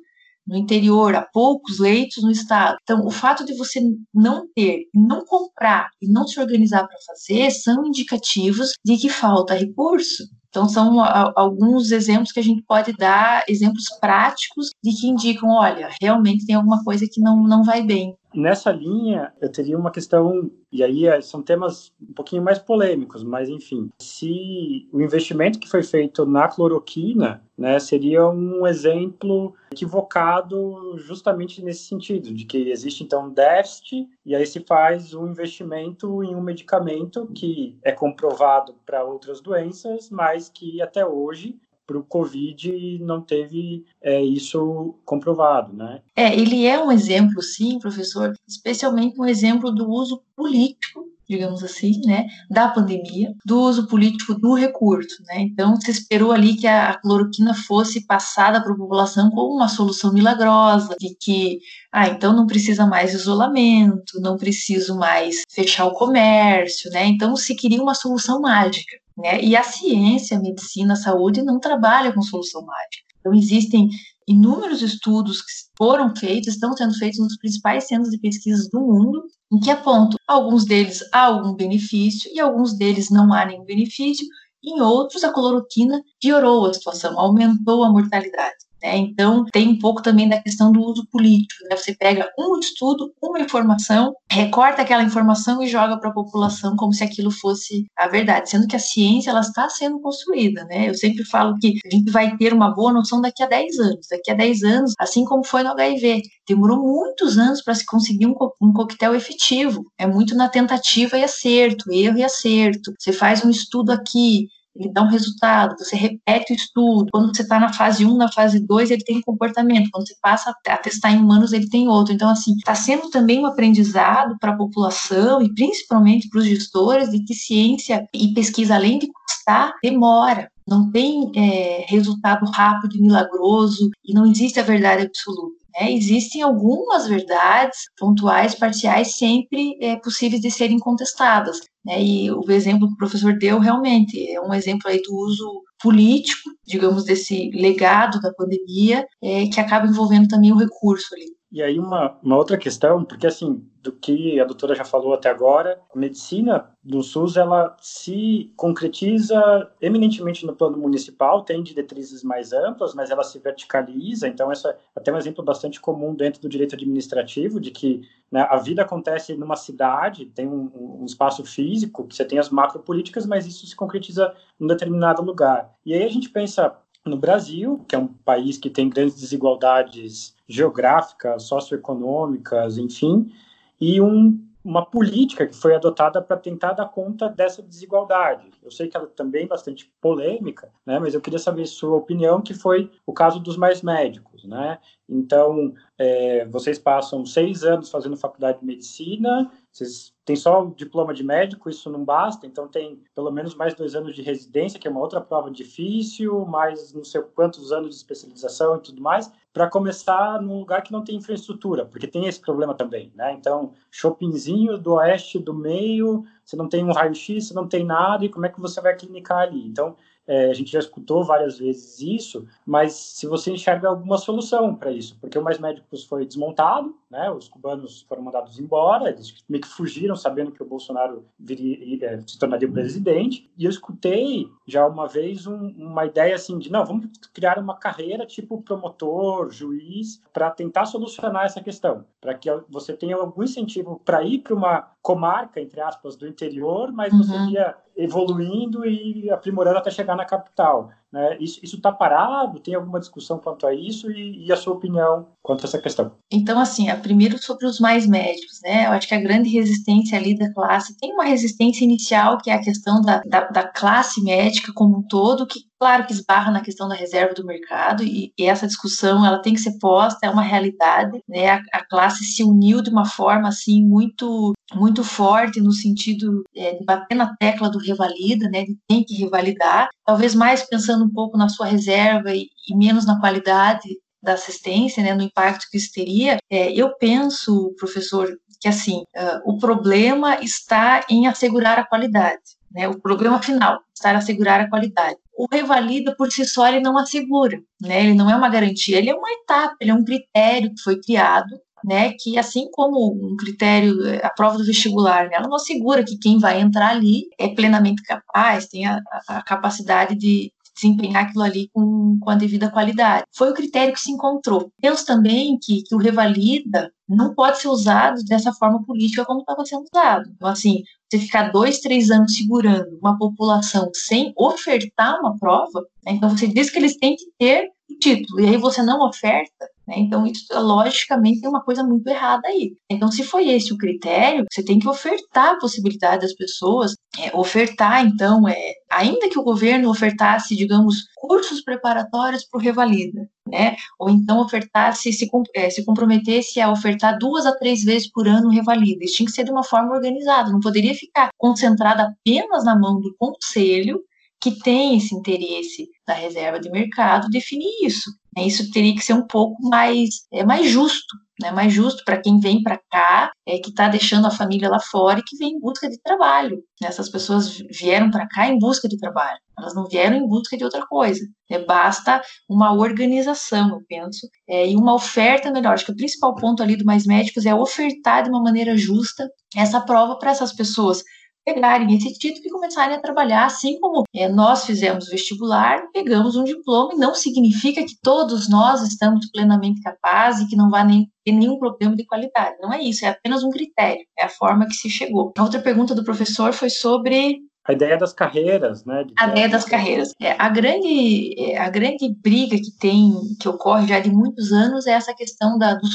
no interior, há poucos leitos no estado. Então, o fato de você não ter, não comprar e não se organizar para fazer são indicativos de que falta recurso. Então, são alguns exemplos que a gente pode dar, exemplos práticos de que indicam: olha, realmente tem alguma coisa que não, não vai bem. Nessa linha, eu teria uma questão, e aí é, são temas um pouquinho mais polêmicos, mas enfim, se o investimento que foi feito na cloroquina, né, seria um exemplo equivocado justamente nesse sentido, de que existe então um déficit e aí se faz um investimento em um medicamento que é comprovado para outras doenças, mas que até hoje para o Covid não teve é, isso comprovado, né? É, ele é um exemplo, sim, professor, especialmente um exemplo do uso político digamos assim, né, da pandemia, do uso político do recurso, né? Então se esperou ali que a cloroquina fosse passada para a população como uma solução milagrosa, de que, ah, então não precisa mais isolamento, não preciso mais fechar o comércio, né? Então se queria uma solução mágica, né? E a ciência, a medicina, a saúde não trabalha com solução mágica. Então existem inúmeros estudos que foram feitos, estão sendo feitos nos principais centros de pesquisas do mundo, em que apontam alguns deles há algum benefício e alguns deles não há nenhum benefício, em outros a cloroquina piorou a situação, aumentou a mortalidade. Né? Então, tem um pouco também da questão do uso político. Né? Você pega um estudo, uma informação, recorta aquela informação e joga para a população como se aquilo fosse a verdade, sendo que a ciência ela está sendo construída. Né? Eu sempre falo que a gente vai ter uma boa noção daqui a 10 anos. Daqui a 10 anos, assim como foi no HIV, demorou muitos anos para se conseguir um, co um coquetel efetivo. É muito na tentativa e acerto, erro e acerto. Você faz um estudo aqui, ele dá um resultado, você repete o estudo. Quando você está na fase 1, na fase 2, ele tem um comportamento. Quando você passa a testar em humanos, ele tem outro. Então, assim, está sendo também um aprendizado para a população e principalmente para os gestores de que ciência e pesquisa, além de custar, demora. Não tem é, resultado rápido e milagroso e não existe a verdade absoluta. Né? Existem algumas verdades pontuais, parciais, sempre é, possíveis de serem contestadas. Né? E o exemplo que o professor deu realmente é um exemplo aí do uso político, digamos, desse legado da pandemia, é, que acaba envolvendo também o recurso ali. E aí uma, uma outra questão, porque assim, do que a doutora já falou até agora, a medicina do SUS, ela se concretiza eminentemente no plano municipal, tem diretrizes mais amplas, mas ela se verticaliza, então essa é até um exemplo bastante comum dentro do direito administrativo, de que né, a vida acontece numa cidade, tem um, um espaço físico, você tem as macropolíticas, mas isso se concretiza num determinado lugar. E aí a gente pensa no Brasil, que é um país que tem grandes desigualdades geográficas, socioeconômicas, enfim, e um, uma política que foi adotada para tentar dar conta dessa desigualdade. Eu sei que ela é também bastante polêmica, né, mas eu queria saber sua opinião, que foi o caso dos mais médicos. Né? Então, é, vocês passam seis anos fazendo faculdade de medicina, vocês têm só o diploma de médico, isso não basta, então tem pelo menos mais dois anos de residência, que é uma outra prova difícil, mais não sei quantos anos de especialização e tudo mais, para começar num lugar que não tem infraestrutura, porque tem esse problema também, né? Então, shoppingzinho do oeste, do meio, você não tem um raio-x, você não tem nada, e como é que você vai clinicar ali? Então, é, a gente já escutou várias vezes isso, mas se você enxerga alguma solução para isso, porque o Mais Médicos foi desmontado, né, os cubanos foram mandados embora, eles meio que fugiram sabendo que o Bolsonaro viria, é, se tornaria presidente, e eu escutei já uma vez um, uma ideia assim de, não, vamos criar uma carreira tipo promotor, juiz, para tentar solucionar essa questão, para que você tenha algum incentivo para ir para uma comarca, entre aspas, do interior, mas uhum. você ia evoluindo e aprimorando até chegar na capital. Né? Isso está parado? Tem alguma discussão quanto a isso? E, e, a sua opinião quanto a essa questão? Então, assim, primeiro sobre os mais médicos, né? Eu acho que a grande resistência ali da classe tem uma resistência inicial, que é a questão da, da, da classe médica como um todo, que claro que esbarra na questão da reserva do mercado e, e, essa discussão ela tem que ser posta é uma realidade né? A, a classe se uniu de uma forma assim muito muito forte no sentido é, de bater na tecla do revalida né? De tem que revalidar talvez mais pensando um pouco na sua reserva e, e menos na qualidade da assistência, né, no impacto que isso teria, é, eu penso, professor, que assim, uh, o problema está em assegurar a qualidade, né, o problema final está em assegurar a qualidade o revalida por si só ele não assegura, né? Ele não é uma garantia, ele é uma etapa, ele é um critério que foi criado, né? Que assim como um critério, a prova do vestibular, né, ela não assegura que quem vai entrar ali é plenamente capaz, tem a, a capacidade de desempenhar aquilo ali com, com a devida qualidade. Foi o critério que se encontrou. Penso também que, que o revalida não pode ser usado dessa forma política como estava sendo usado. Então, assim, você ficar dois, três anos segurando uma população sem ofertar uma prova, né? então você diz que eles têm que ter o título, e aí você não oferta, Né? Então, isso logicamente tem uma coisa muito errada aí. Então, se foi esse o critério, você tem que ofertar a possibilidade das pessoas, é, ofertar, então, é, ainda que o governo ofertasse, digamos, cursos preparatórios para o Revalida, né? Ou então ofertasse, se, é, se comprometesse a ofertar duas a três vezes por ano o Revalida. Isso tinha que ser de uma forma organizada, não poderia ficar concentrado apenas na mão do conselho que tem esse interesse da reserva de mercado definir isso. Né? Isso teria que ser um pouco mais, é, mais justo, né? mais justo para quem vem para cá, é, que está deixando a família lá fora e que vem em busca de trabalho. Né? Essas pessoas vieram para cá em busca de trabalho, elas não vieram em busca de outra coisa. Né? Basta uma organização, eu penso, é, e uma oferta melhor. Acho que o principal ponto ali do Mais Médicos é ofertar de uma maneira justa essa prova para essas pessoas pegarem esse título e começarem a trabalhar, assim como é, nós fizemos vestibular, pegamos um diploma, e não significa que todos nós estamos plenamente capazes e que não vai nem, ter nenhum problema de qualidade. Não é isso, é apenas um critério, é a forma que se chegou. A outra pergunta do professor foi sobre a ideia das carreiras, né? A ideia das carreiras. É, a grande é, a grande briga que tem que ocorre já de muitos anos é essa questão da, do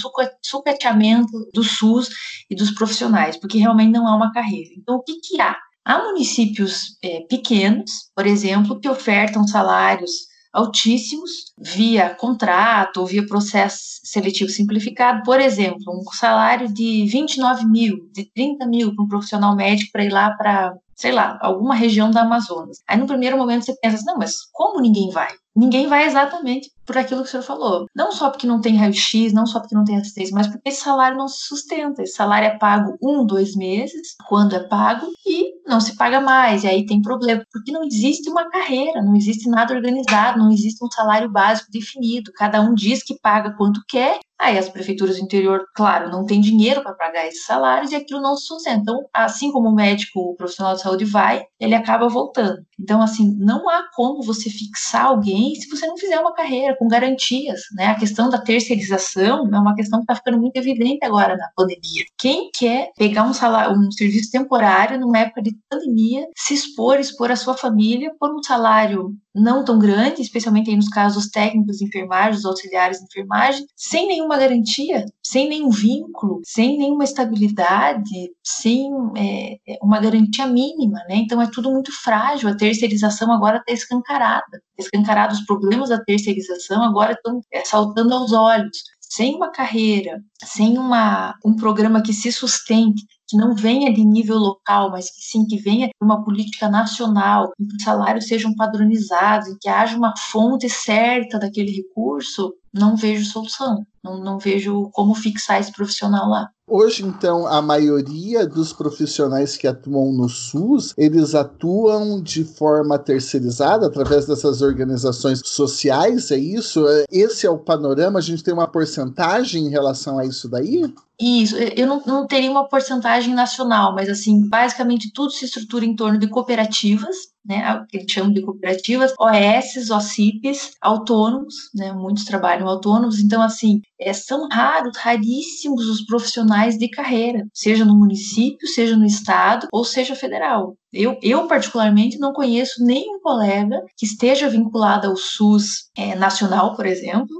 sucateamento do SUS e dos profissionais, porque realmente não há uma carreira. Então, o que que há? Há municípios é, pequenos, por exemplo, que ofertam salários altíssimos via contrato ou via processo seletivo simplificado. Por exemplo, um salário de 29 mil, de 30 mil para um profissional médico para ir lá para sei lá, alguma região da Amazonas. Aí no primeiro momento você pensa assim, não, mas como ninguém vai? Ninguém vai exatamente por aquilo que o senhor falou. Não só porque não tem raio-x, não só porque não tem assistência, mas porque esse salário não se sustenta. Esse salário é pago um, dois meses, quando é pago, e não se paga mais. E aí tem problema, porque não existe uma carreira, não existe nada organizado, não existe um salário básico definido. Cada um diz que paga quanto quer Aí as prefeituras do interior, claro, não têm dinheiro para pagar esses salários e aquilo não se sustenta. Então, assim como o médico, o profissional de saúde vai, ele acaba voltando. Então, assim, não há como você fixar alguém se você não fizer uma carreira com garantias, né? A questão da terceirização é uma questão que está ficando muito evidente agora na pandemia. Quem quer pegar um salário, um serviço temporário numa época de pandemia, se expor, expor a sua família por um salário não tão grande, especialmente aí nos casos técnicos de enfermagem, auxiliares de enfermagem, sem nenhuma garantia, sem nenhum vínculo, sem nenhuma estabilidade, sem é, é uma garantia mínima, né? Então é tudo muito frágil. A terceirização agora está escancarada, escancarada os problemas da terceirização agora estão é, saltando aos olhos sem uma carreira, sem uma, um programa que se sustente, que não venha de nível local, mas que sim que venha de uma política nacional, em que os salários sejam padronizados, em que haja uma fonte certa daquele recurso, não vejo solução. Não, não vejo como fixar esse profissional lá. Hoje, então, a maioria dos profissionais que atuam no SUS, eles atuam de forma terceirizada através dessas organizações sociais, é isso? Esse é o panorama? A gente tem uma porcentagem em relação a isso daí? Isso, eu não, não teria uma porcentagem nacional, mas assim, basicamente tudo se estrutura em torno de cooperativas, né, que eles chamam de cooperativas, OS, OCIPs, autônomos, né, muitos trabalham autônomos, então assim, é, são raros, raríssimos os profissionais de carreira, seja no município, seja no estado ou seja federal. Eu, eu particularmente, não conheço nenhum colega que esteja vinculado ao SUS é, nacional, por exemplo,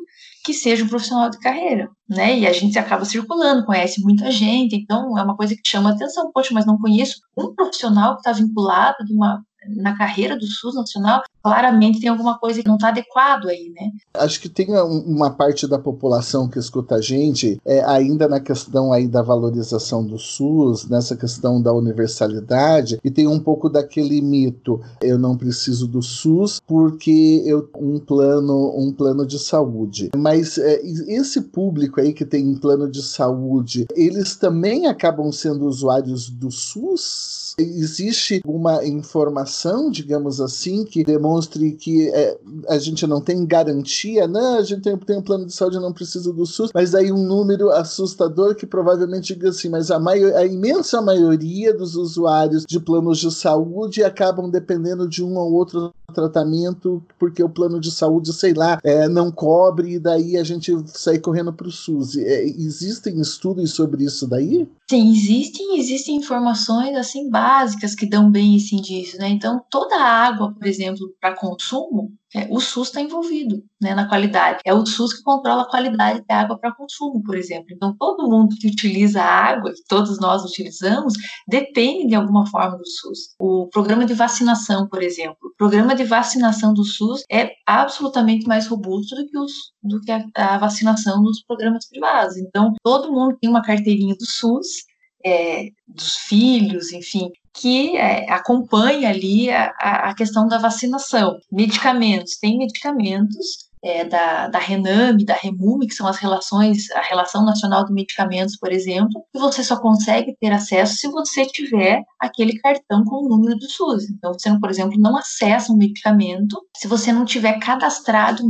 que seja um profissional de carreira, né? E a gente acaba circulando, conhece muita gente, então é uma coisa que chama atenção. Poxa, mas não conheço um profissional que está vinculado de uma na carreira do SUS nacional, claramente tem alguma coisa que não está adequado aí, né? Acho que tem uma parte da população que escuta a gente, é, ainda na questão aí da valorização do SUS, nessa questão da universalidade, e tem um pouco daquele mito, eu não preciso do SUS porque eu um plano, um plano de saúde. Mas é, esse público aí que tem um plano de saúde, eles também acabam sendo usuários do SUS? Existe uma informação, digamos assim, que demonstre que é, a gente não tem garantia, não, a gente tem, tem um plano de saúde não precisa do SUS, mas aí um número assustador que provavelmente diga assim, mas a, maior, a imensa maioria dos usuários de planos de saúde acabam dependendo de um ou outro tratamento porque o plano de saúde, sei lá, é, não cobre e daí a gente sai correndo para o SUS. É, existem estudos sobre isso daí? Sim, existem, existem informações assim básicas que dão bem esse indício, né? Então, toda a água, por exemplo, para consumo, é, o SUS está envolvido né, na qualidade. É o SUS que controla a qualidade da água para consumo, por exemplo. Então, todo mundo que utiliza a água, que todos nós utilizamos, depende de alguma forma do SUS. O programa de vacinação, por exemplo, o programa de vacinação do SUS é absolutamente mais robusto do que, os, do que a, a vacinação dos programas privados. Então, todo mundo tem uma carteirinha do SUS é, dos filhos, enfim, que é, acompanha ali a, a questão da vacinação. Medicamentos, tem medicamentos é, da, da RENAME, da REMUME, que são as relações, a Relação Nacional de Medicamentos, por exemplo, que você só consegue ter acesso se você tiver aquele cartão com o número do SUS. Então, você, por exemplo, não acessa um medicamento se você não tiver cadastrado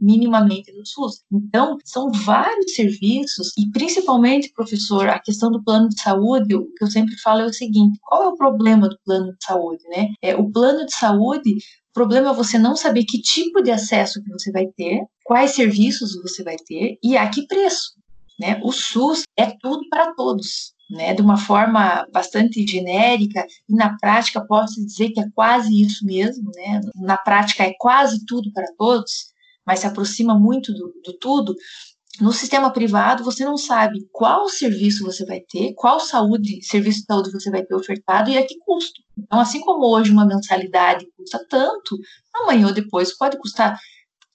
minimamente no SUS. Então, são vários serviços, e principalmente, professor, a questão do plano de saúde, o que eu sempre falo é o seguinte: qual é o problema do plano de saúde? Né? É, o plano de saúde problema é você não saber que tipo de acesso que você vai ter, quais serviços você vai ter e a que preço. Né? O SUS é tudo para todos. Né, de uma forma bastante genérica, e na prática posso dizer que é quase isso mesmo, né, na prática é quase tudo para todos, mas se aproxima muito do, do tudo, no sistema privado, você não sabe qual serviço você vai ter, qual saúde, serviço de saúde você vai ter ofertado e a que custo. Então, assim como hoje uma mensalidade custa tanto, amanhã ou depois pode custar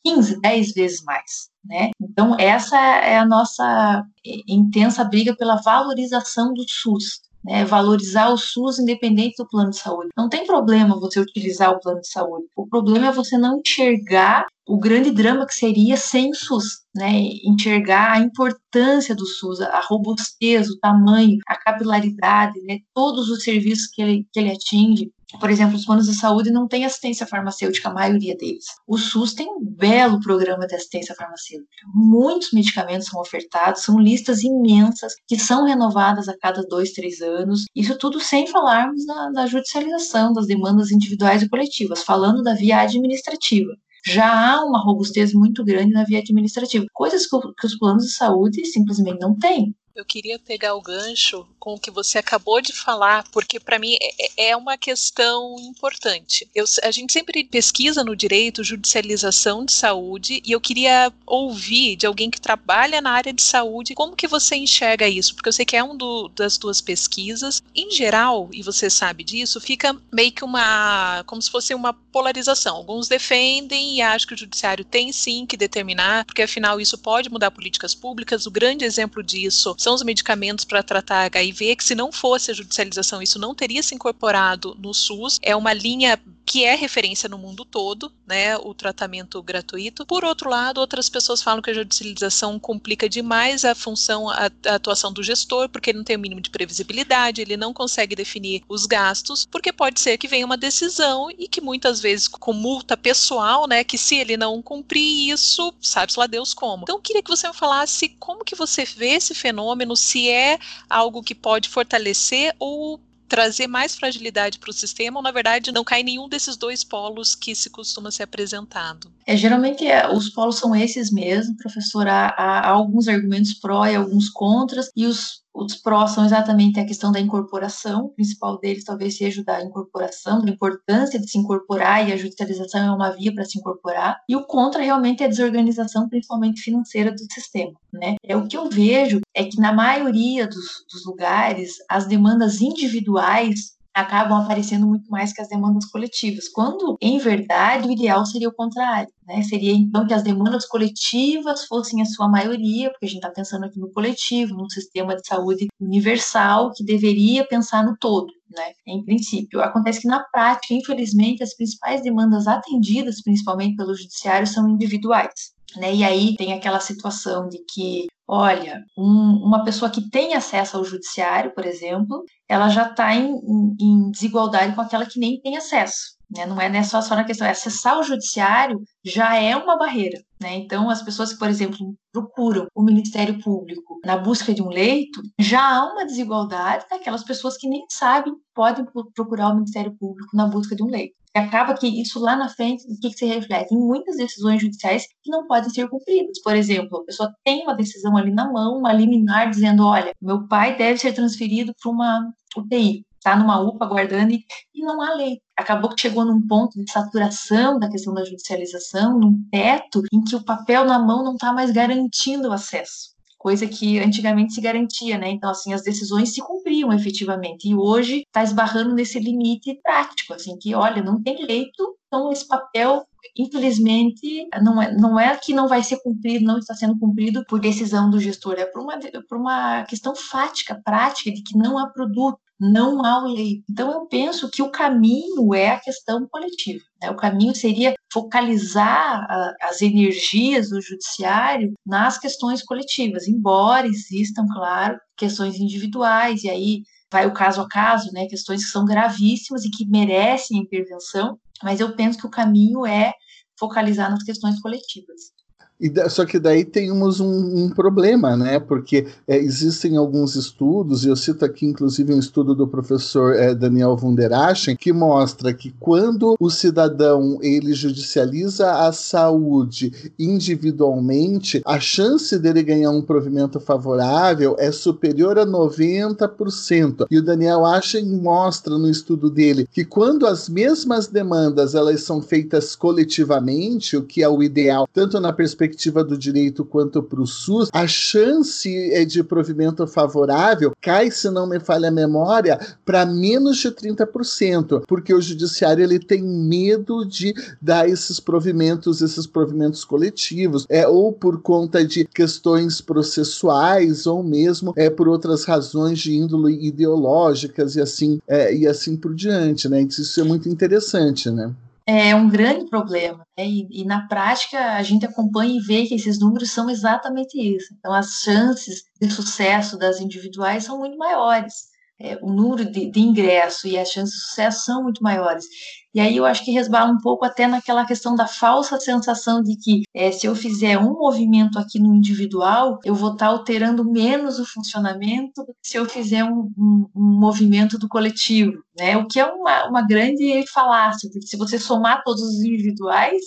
15, 10 vezes mais. Né? Então, essa é a nossa intensa briga pela valorização do SUS. Né, valorizar o SUS independente do plano de saúde. Não tem problema você utilizar o plano de saúde. O problema é você não enxergar o grande drama que seria sem o SUS, né? Enxergar a importância do SUS, a robustez, o tamanho, a capilaridade, né? Todos os serviços que ele, que ele atinge. Por exemplo, os planos de saúde não têm assistência farmacêutica, a maioria deles. O SUS tem um belo programa de assistência farmacêutica. Muitos medicamentos são ofertados, são listas imensas que são renovadas a cada dois, três anos. Isso tudo sem falarmos da, da judicialização das demandas individuais e coletivas, falando da via administrativa já há uma robustez muito grande na via administrativa, coisas que, que os planos de saúde simplesmente não têm. Eu queria pegar o gancho com o que você acabou de falar, porque para mim é, é, é, uma questão importante. Eu, a gente sempre pesquisa no direito judicialização de saúde e eu queria ouvir de alguém que trabalha na área de saúde como que você enxerga isso, porque eu sei que é um do, das duas pesquisas. Em geral, e você sabe disso, fica meio que uma, como se fosse uma polarização. Alguns defendem e acham que o judiciário tem sim que determinar, porque afinal isso pode mudar políticas públicas. O grande exemplo disso são os medicamentos para tratar HIV, que se não fosse a judicialização, isso não teria se incorporado no SUS. É uma linha que é referência no mundo todo, né, o tratamento gratuito. Por outro lado, outras pessoas falam que a judicialização complica demais a função, a, a, atuação do gestor, porque ele não tem o mínimo de previsibilidade, ele não consegue definir os gastos, porque pode ser que venha uma decisão e que muitas vezes com multa pessoal, né, que se ele não cumprir isso, sabe-se lá Deus como. Então, queria que você me falasse como que você vê esse fenômeno, se é algo que pode fortalecer ou trazer mais fragilidade para o sistema ou, na verdade, não cai nenhum desses dois polos que se costuma ser apresentado? É, geralmente, é, os polos são esses mesmo, professor. Há, há, alguns argumentos pró e alguns contras, e os os são exatamente a questão da incorporação, o principal deles talvez seja da incorporação, da importância de se incorporar, e a judicialização é uma via para se incorporar. E o contra realmente é a desorganização, principalmente financeira do sistema. Né? É, o que eu vejo é que na maioria dos, dos lugares, as demandas individuais acabam aparecendo muito mais que as demandas coletivas, quando, em verdade, o ideal seria o contrário. Né? Seria, então, que as demandas coletivas fossem a sua maioria, porque a gente está pensando aqui no coletivo, num sistema de saúde universal que deveria pensar no todo. Né? Em princípio, acontece que na prática, infelizmente, as principais demandas atendidas, principalmente pelo judiciário, são individuais. Né? E aí tem aquela situação de que Olha, um, uma pessoa que tem acesso ao judiciário, por exemplo, ela já está em, em, em, desigualdade com aquela que nem tem acesso. Né? Não é só, só na questão, é acessar o judiciário já é uma barreira. Né? Então, as pessoas que, por exemplo, procuram o Ministério Público na busca de um leito, já há uma desigualdade daquelas pessoas que nem sabem podem procurar o Ministério Público na busca de um leito. E acaba que isso lá na frente, o que, que se reflete? Em muitas decisões judiciais que não podem ser cumpridas. Por exemplo, a pessoa tem uma decisão ali na mão, uma liminar dizendo: olha, meu pai deve ser transferido para uma UTI. Está numa UPA guardando e, e não há lei. Acabou que chegou num ponto de saturação da questão da judicialização, num teto em que o papel na mão não está mais garantindo o acesso coisa que antigamente se garantia, né? Então, assim, as decisões se cumpriam efetivamente. E hoje está esbarrando nesse limite prático, assim, que, olha, não tem leito, então esse papel infelizmente, não é, não é que não vai ser cumprido, não está sendo cumprido por decisão do gestor, é por uma, por uma questão fática, prática, de que não há produto, não há o leito. Então, eu penso que o caminho é a questão coletiva. Né? O caminho seria focalizar a, as energias do judiciário nas questões coletivas, embora existam, claro, questões individuais, e aí vai o caso a caso, né, questões que são gravíssimas e que merecem intervenção, mas eu penso que o caminho é focalizar nas questões coletivas. Da, só que daí temos um, um problema, né? Porque é, existem alguns estudos, e eu cito aqui inclusive um estudo do professor é, Daniel Wunderachen, que mostra que quando o cidadão ele judicializa a saúde individualmente, a chance dele ganhar um provimento favorável é superior a 90%. E o Daniel Achen mostra no estudo dele que quando as mesmas demandas elas são feitas coletivamente, o que é o ideal, tanto na perspectiva perspectiva do direito quanto para o SUS, a chance é, de provimento favorável cai, se não me falha a memória, para menos de 30%, porque o judiciário ele tem medo de dar esses provimentos, esses provimentos coletivos, é ou por conta de questões processuais ou mesmo é por outras razões de índole ideológicas e assim é, e assim por diante, né? Isso é muito interessante, né? É um grande problema. Né? E, e, na prática, a gente acompanha e vê que esses números são exatamente isso. Então, as chances de sucesso das individuais são muito maiores é, o número de, de, ingresso e as chances de sucesso são muito maiores. E aí eu acho que resbala um pouco até naquela questão da falsa sensação de que é, se eu fizer um movimento aqui no individual, eu vou estar alterando menos o funcionamento se eu fizer um, um, um movimento do coletivo, né? O que é uma, uma grande falácia, porque se você somar todos os individuais,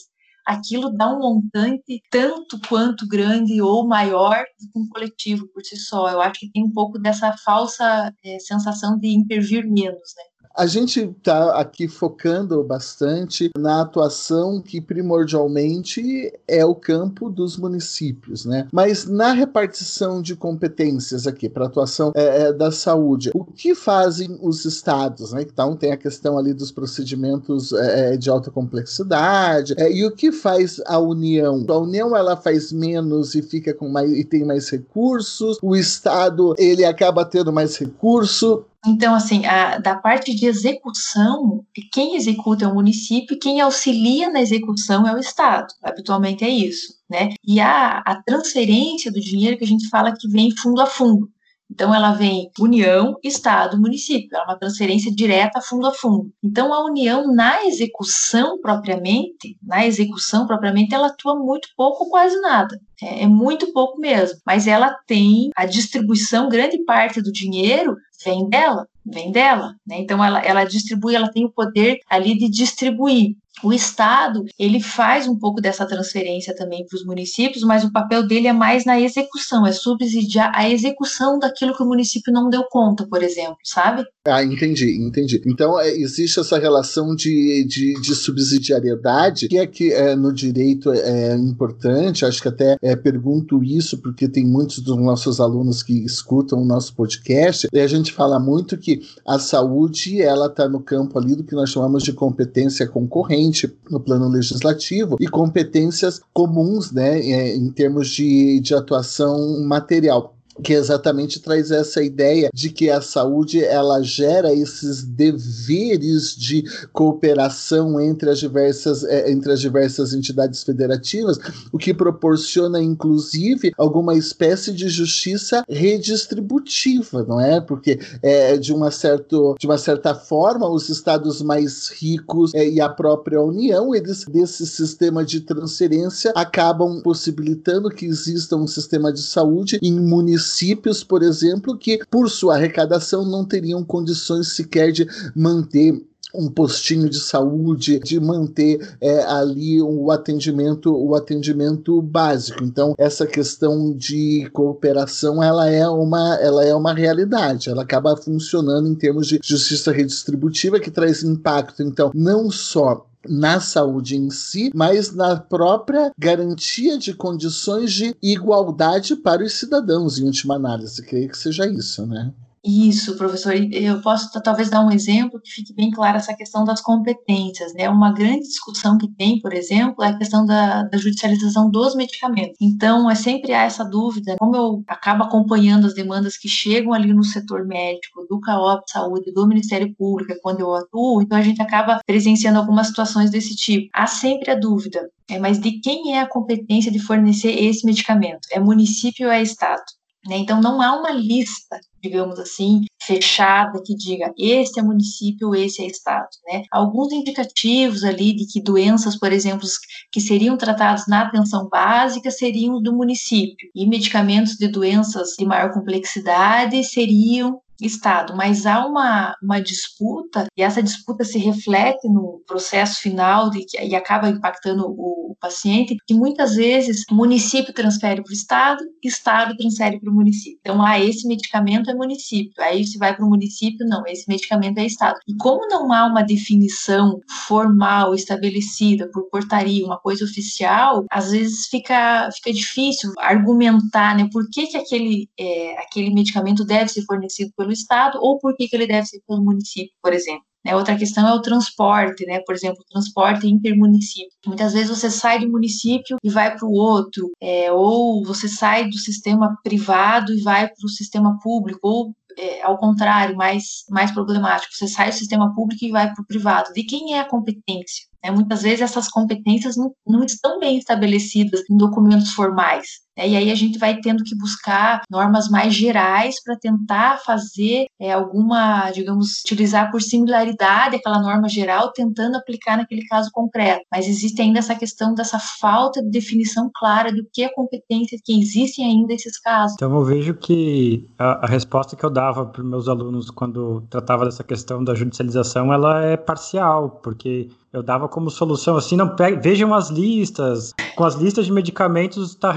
aquilo dá um montante tanto quanto grande ou maior do que um coletivo por si só. Eu acho que tem um pouco dessa falsa é, sensação de intervir menos, né? A gente está aqui focando bastante na atuação que primordialmente é o campo dos municípios, né? Mas na repartição de competências aqui para atuação é, é, da saúde, o que fazem os estados, né? Então tem a questão ali dos procedimentos é, é de alta complexidade é, e o que faz a União? A União ela faz menos e fica com mais e tem mais recursos. O estado ele acaba tendo mais recurso. Então, assim, a, da parte de execução, quem executa é o município quem auxilia na execução é o Estado. Habitualmente é isso, né? E a, a transferência do dinheiro que a gente fala que vem fundo a fundo. Então, ela vem União, Estado, município. Ela é uma transferência direta fundo a fundo. Então, a União, na execução propriamente, na execução propriamente, ela atua muito pouco ou quase nada. É, é muito pouco mesmo. Mas ela tem a distribuição, grande parte do dinheiro vem dela, vem dela, né? Então ela, ela distribui, ela tem o poder ali de distribuir. O Estado, ele faz um pouco dessa transferência também para os municípios, mas o papel dele é mais na execução, é subsidiar a execução daquilo que o município não deu conta, por exemplo, sabe? Ah, entendi, entendi. Então, é, existe essa relação de, de, de, subsidiariedade, que é que é, no direito é, é importante, acho que até é, pergunto isso, porque tem muitos dos nossos alunos que escutam o nosso podcast, e a gente fala muito que a saúde, ela está no campo ali do que nós chamamos de competência concorrente, no plano legislativo e competências comuns, né, é, em termos de, de atuação material que exatamente traz essa ideia de que a saúde ela gera esses deveres de cooperação entre as diversas é, entre as diversas entidades federativas, o que proporciona inclusive alguma espécie de justiça redistributiva, não é? Porque é, de uma certo de uma certa forma os estados mais ricos é, e a própria União eles desse sistema de transferência acabam possibilitando que exista um sistema de saúde em municípios municípios, por exemplo, que por sua arrecadação não teriam condições sequer de manter um postinho de saúde, de manter é, ali o atendimento, o atendimento básico. Então, essa questão de cooperação, ela é uma, ela é uma realidade. Ela acaba funcionando em termos de justiça redistributiva que traz impacto. Então, não só na saúde em si, mas na própria garantia de condições de igualdade para os cidadãos, em última análise. Creio que seja isso, né? Isso, professor. Eu posso talvez dar um exemplo que fique bem claro essa questão das competências. Né? Uma grande discussão que tem, por exemplo, é a questão da, da judicialização dos medicamentos. Então, é sempre há essa dúvida. Como eu acabo acompanhando as demandas que chegam ali no setor médico, do CAOP Saúde, do Ministério Público, quando eu atuo, então a gente acaba presenciando algumas situações desse tipo. Há sempre a dúvida. É, mas de quem é a competência de fornecer esse medicamento? É município ou é Estado? Né? Então, não há uma lista, digamos assim, fechada que diga esse é município, esse é estado. Né? Alguns indicativos ali de que doenças, por exemplo, que seriam tratadas na atenção básica seriam do município, e medicamentos de doenças de maior complexidade seriam Estado, mas há uma, uma disputa, e essa disputa se reflete no processo final de, e acaba impactando o, o paciente, que muitas vezes o município transfere para o Estado, Estado transfere para o município. Então, ah, esse medicamento é município, aí se vai para o município, não, esse medicamento é Estado. E como não há uma definição formal estabelecida por portaria, uma coisa oficial, às vezes fica, fica difícil argumentar, né, por que, que aquele, é, aquele medicamento deve ser fornecido pelo pelo Estado ou por que, que ele deve ser pelo município, por exemplo. Né? Outra questão é o transporte, né? Por exemplo, transporte intermunicípio. Muitas vezes você sai do município e vai para o outro, é, ou você sai do sistema privado e vai para o sistema público, ou é, ao contrário, mais, mais problemático. Você sai do sistema público e vai para o privado. De quem é a competência? É, muitas vezes essas competências não, não estão bem estabelecidas em documentos formais. É, e aí a gente vai tendo que buscar normas mais gerais para tentar fazer é, alguma, digamos, utilizar por similaridade aquela norma geral, tentando aplicar naquele caso concreto. Mas existe ainda essa questão dessa falta de definição clara do que é competência, que existem ainda esses casos. Então eu vejo que a, a resposta que eu dava para meus alunos quando tratava dessa questão da judicialização, ela é parcial, porque eu dava como solução assim, não vejam as listas, com as listas de medicamentos está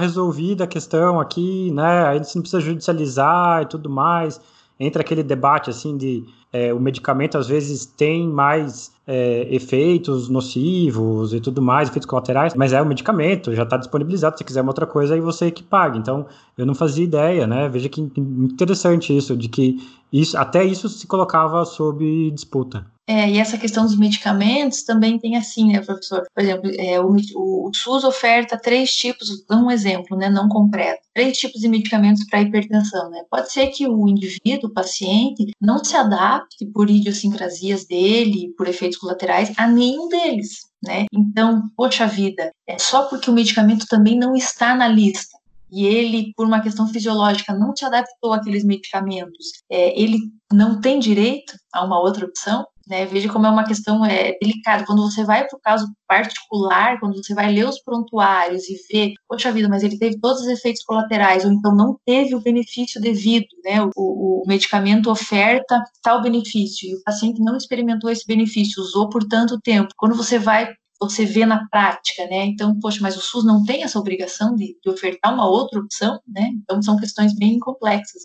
resolvida a questão aqui, né? Aí você não precisa judicializar e tudo mais. Entra aquele debate assim de é, o medicamento às vezes tem mais é, efeitos nocivos e tudo mais, efeitos colaterais, mas é o medicamento, já está disponibilizado. Se quiser uma outra coisa, aí você que paga. Então, eu não fazia ideia, né? Veja que interessante isso, de que isso, até isso se colocava sob disputa. É, e essa questão dos medicamentos também tem assim, né, professor? Por exemplo, é, o, o, SUS oferta três tipos, dá um exemplo, né, não concreto, três tipos de medicamentos para hipertensão, né? Pode ser que o indivíduo, o paciente, não se adapte por idiosincrasias dele, por efeitos colaterais, a nenhum deles, né? Então, poxa vida, é só porque o medicamento também não está na lista e ele, por uma questão fisiológica, não te adaptou àqueles medicamentos, é, ele não tem direito a uma outra opção, né? Veja como é uma questão é, delicada. Quando você vai para o caso particular, quando você vai ler os prontuários e ver, poxa vida, mas ele teve todos os efeitos colaterais, ou então não teve o benefício devido, né? O, o medicamento oferta tal benefício e o paciente não experimentou esse benefício, usou por tanto tempo. Quando você vai você vê na prática, né? Então, poxa, mas o SUS não tem essa obrigação de, de ofertar uma outra opção, né? Então, são questões bem complexas.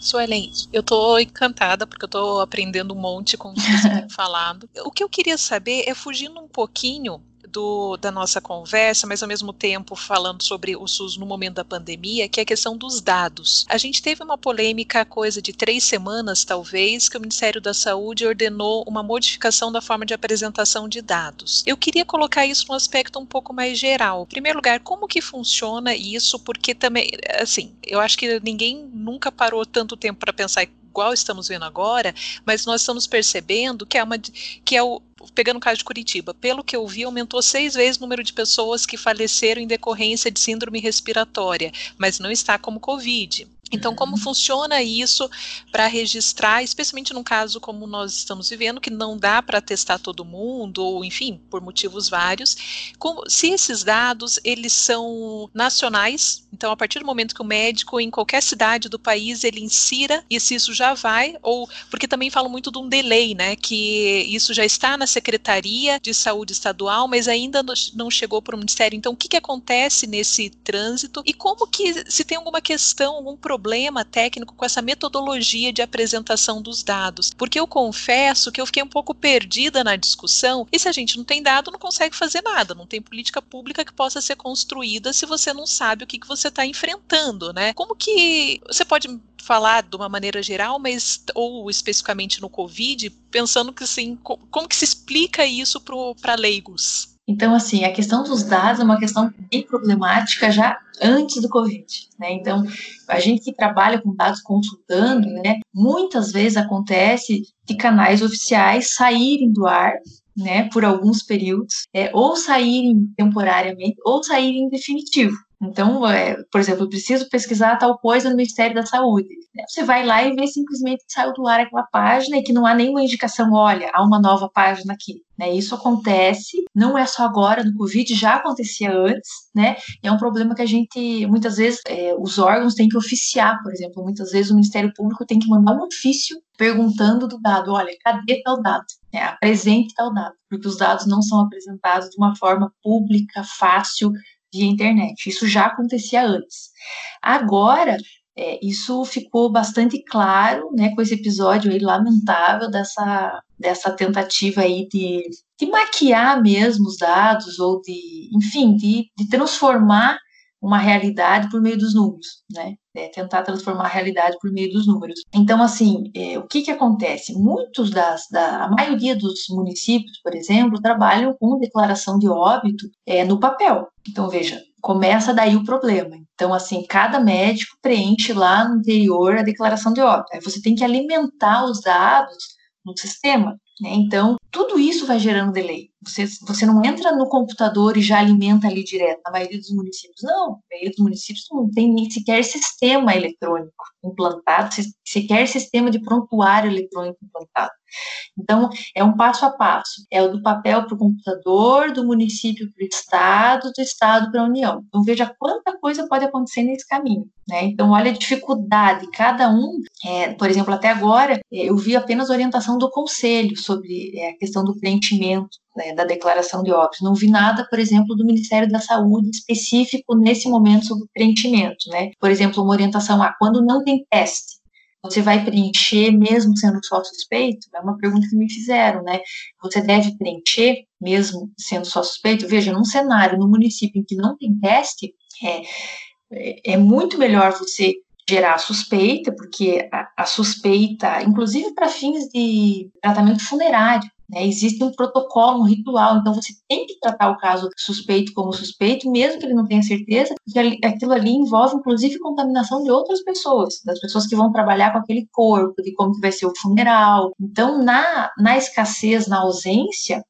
Suelen, eu tô encantada porque eu tô aprendendo um monte com o que você [LAUGHS] tem falado. O que eu queria saber é fugindo um pouquinho do, da nossa conversa, mas ao mesmo tempo falando sobre o SUS no momento da pandemia, que é a questão dos dados. A gente teve uma polêmica, coisa de três semanas talvez, que o Ministério da Saúde ordenou uma modificação da forma de apresentação de dados. Eu queria colocar isso num aspecto um pouco mais geral. Em primeiro lugar, como que funciona isso? Porque também, assim, eu acho que ninguém nunca parou tanto tempo para pensar igual estamos vendo agora, mas nós estamos percebendo que é uma que é o pegando o caso de Curitiba, pelo que eu vi, aumentou seis vezes o número de pessoas que faleceram em decorrência de síndrome respiratória, mas não está como Covid. Então, como funciona isso para registrar, especialmente num caso como nós estamos vivendo, que não dá para testar todo mundo, ou enfim, por motivos vários, como, se esses dados eles são nacionais, então a partir do momento que o médico em qualquer cidade do país ele insira e se isso já vai, ou porque também falam muito de um delay, né, que isso já está na Secretaria de Saúde Estadual, mas ainda não chegou para o Ministério. Então, o que, que acontece nesse trânsito e como que se tem alguma questão, algum problema problema técnico com essa metodologia de apresentação dos dados, porque eu confesso que eu fiquei um pouco perdida na discussão, e se a gente não tem dado, não consegue fazer nada, não tem política pública que possa ser construída se você não sabe o que, que você está enfrentando, né? Como que você pode falar de uma maneira geral, mas ou especificamente no Covid, pensando que assim, como que se explica isso para leigos? Então, assim, a questão dos dados é uma questão bem problemática já antes do Covid, né? Então, a gente que trabalha com dados consultando, né, muitas vezes acontece de canais oficiais saírem do ar, né, por alguns períodos, é, ou saírem temporariamente, ou saírem em definitivo. Então, é, por exemplo, eu preciso pesquisar tal coisa no Ministério da Saúde. Você vai lá e vê simplesmente que saiu do ar aquela página e que não há nenhuma indicação, olha, há uma nova página aqui. Né? Isso acontece, não é só agora no Covid, já acontecia antes, né? É um problema que a gente, muitas vezes, é, os órgãos têm que oficiar, por exemplo, muitas vezes o Ministério Público tem que mandar um ofício perguntando do dado, olha, cadê tal dado? É, apresente tal dado, porque os dados não são apresentados de uma forma pública, fácil, via internet. Isso já acontecia antes. Agora, é, isso ficou bastante claro, né, com esse episódio aí lamentável dessa, dessa tentativa aí de, de maquiar mesmo os dados ou de, enfim, de, de transformar uma realidade por meio dos números, né? É tentar transformar a realidade por meio dos números. Então, assim, é, o que que acontece? Muitos das, da, a maioria dos municípios, por exemplo, trabalham com declaração de óbito é, no papel. Então, veja, começa daí o problema. Então, assim, cada médico preenche lá no interior a declaração de óbito. Aí você tem que alimentar os dados no sistema. Né? Então, tudo isso vai gerando delay. Você, você não entra no computador e já alimenta ali direto. Na maioria dos municípios, não. Na maioria dos municípios não tem nem sequer sistema eletrônico implantado, sequer sistema de prontuário eletrônico implantado. Então, é um passo a passo. É o do papel para o computador, do município para o Estado, do Estado para a União. Então, veja quanta coisa pode acontecer nesse caminho. Né? Então, olha a dificuldade. Cada um, é, por exemplo, até agora, é, eu vi apenas orientação do Conselho sobre é, a questão do preenchimento né, da declaração de óbitos. Não vi nada, por exemplo, do Ministério da Saúde específico nesse momento sobre preenchimento. Né? Por exemplo, uma orientação a ah, quando não tem teste, você vai preencher mesmo sendo só suspeito? É uma pergunta que me fizeram, né? Você deve preencher mesmo sendo só suspeito? Veja, num cenário, no município em que não tem teste, é, é muito melhor você gerar suspeita, porque a, a suspeita, inclusive para fins de tratamento funerário, né? Existe um protocolo, um ritual, então você tem que tratar o caso suspeito como suspeito, mesmo que ele não tenha certeza, porque aquilo ali envolve, inclusive, contaminação de outras pessoas, das pessoas que vão trabalhar com aquele corpo, de como que vai ser o funeral. Então, na, na escassez, na ausência,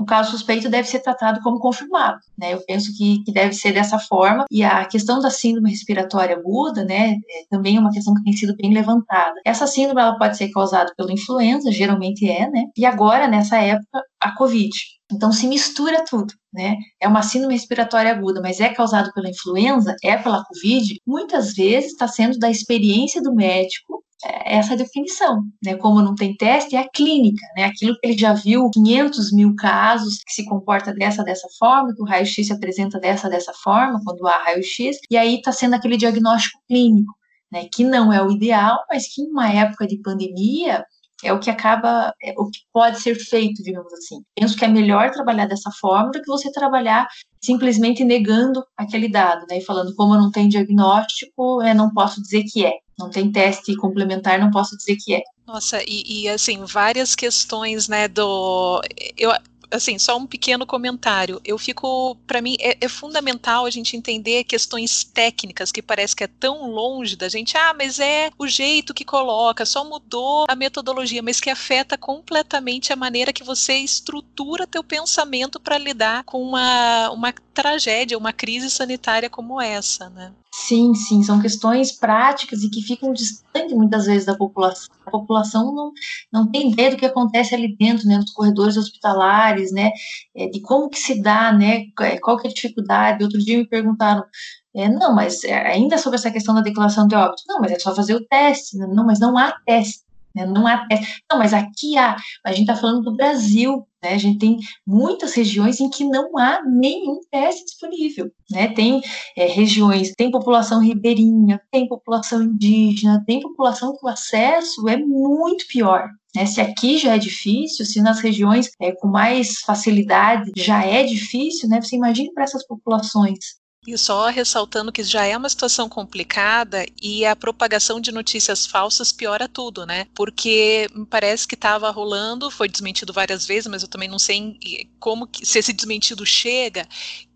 o caso suspeito deve ser tratado como confirmado, né? Eu penso que, que deve ser dessa forma. E a questão da síndrome respiratória aguda, né, é também uma questão que tem sido bem levantada. Essa síndrome ela pode ser causada pela influenza, geralmente é, né? E agora, nessa época, a Covid. Então se mistura tudo, né? É uma síndrome respiratória aguda, mas é causado pela influenza, é pela Covid. Muitas vezes está sendo da experiência do médico essa definição, né? Como não tem teste, é a clínica, né? Aquilo que ele já viu 500 mil casos que se comporta dessa dessa forma, que o raio-x se apresenta dessa dessa forma quando há raio-x, e aí está sendo aquele diagnóstico clínico, né? Que não é o ideal, mas que em uma época de pandemia é o que acaba, é o que pode ser feito, digamos assim. Penso que é melhor trabalhar dessa forma do que você trabalhar simplesmente negando aquele dado, né? E falando como não tem diagnóstico, é, não posso dizer que é. Não tem teste complementar, não posso dizer que é. Nossa, e, e assim, várias questões, né, do... Eu, assim, só um pequeno comentário. Eu fico, para mim, é, é, fundamental a gente entender questões técnicas que parece que é tão longe da gente. Ah, mas é o jeito que coloca, só mudou a metodologia, mas que afeta completamente a maneira que você estrutura teu pensamento para lidar com uma, uma tragédia, uma crise sanitária como essa, né? Sim, sim, são questões práticas e que ficam distantes muitas vezes da população. A população não, não tem ideia do que acontece ali dentro, né, nos corredores hospitalares, né, é, de como que se dá, né, é, qual que é a dificuldade. Outro dia me perguntaram, é, não, mas é, ainda sobre essa questão da declaração de óbito, não, mas é só fazer o teste, não, mas não há teste. Né? Não há teste. Não, mas aqui há. A gente está falando do Brasil, né? A gente tem muitas regiões em que não há nenhum teste disponível, né? Tem é, regiões, tem população ribeirinha, tem população indígena, tem população que o acesso é muito pior. Né? Se aqui já é difícil, se nas regiões é, com mais facilidade já é difícil, né? Você imagine para essas populações. E só ressaltando que já é uma situação complicada e a propagação de notícias falsas piora tudo, né? Porque me parece que estava rolando, foi desmentido várias vezes, mas eu também não sei como que, se esse desmentido chega,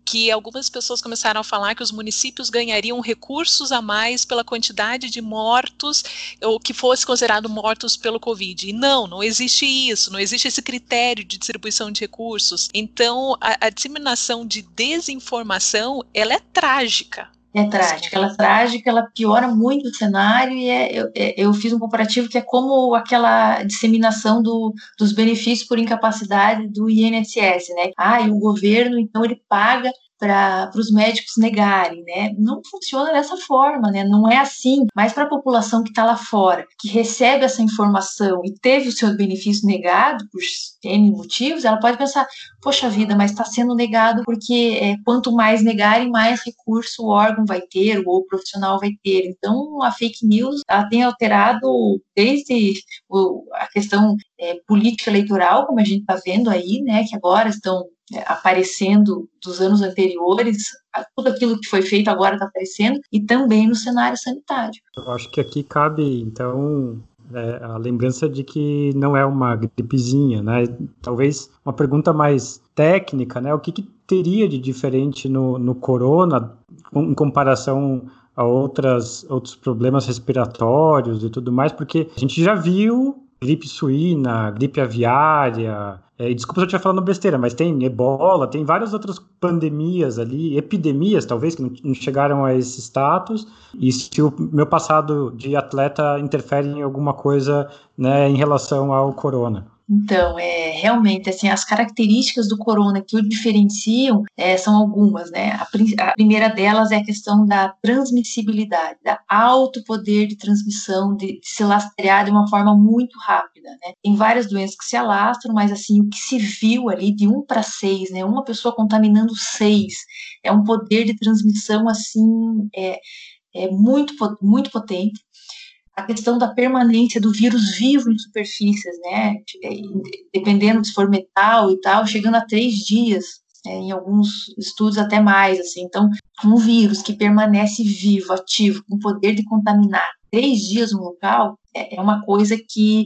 que algumas pessoas começaram a falar que os municípios ganhariam recursos a mais pela quantidade de mortos, ou que fosse considerado mortos pelo Covid. E não, não existe isso, não existe esse critério de distribuição de recursos. Então, a, a disseminação de desinformação, ela é trágica. É trágica, ela é trágica, ela piora muito o cenário e é, eu, é, eu fiz um comparativo que é como aquela disseminação do, dos benefícios por incapacidade do INSS, né? Ah, e o governo, então, ele paga para os médicos negarem, né? Não funciona dessa forma, né? Não é assim. Mas para a população que está lá fora, que recebe essa informação e teve o seu benefício negado por N motivos, ela pode pensar: poxa vida, mas está sendo negado porque é, quanto mais negarem, mais recurso o órgão vai ter ou o profissional vai ter. Então, a fake news ela tem alterado desde o, a questão é, política eleitoral, como a gente está vendo aí, né? Que agora estão aparecendo dos anos anteriores, tudo aquilo que foi feito agora está aparecendo, e também no cenário sanitário. Eu acho que aqui cabe, então, é, a lembrança de que não é uma gripezinha, né? Talvez uma pergunta mais técnica, né? O que, que teria de diferente no, no corona em comparação a outras, outros problemas respiratórios e tudo mais? Porque a gente já viu gripe suína, gripe aviária, é, desculpa se eu estiver falando besteira, mas tem ebola, tem várias outras pandemias ali, epidemias talvez, que não chegaram a esse status, e se o meu passado de atleta interfere em alguma coisa né, em relação ao corona. Então, é realmente assim, as características do corona que o diferenciam é, são algumas, né? A, a, primeira delas é a questão da transmissibilidade, da alto poder de transmissão, de, de, se lastrear de uma forma muito rápida, né? Tem várias doenças que se alastram, mas assim, o que se viu ali de um para seis, né? Uma pessoa contaminando seis, é um poder de transmissão assim, é, é muito, muito potente a questão da permanência do vírus vivo em superfícies, né? Dependendo se for metal e tal, chegando a três dias, é, em alguns estudos até mais, assim. Então, um vírus que permanece vivo, ativo, com poder de contaminar três dias no local, é, é uma coisa que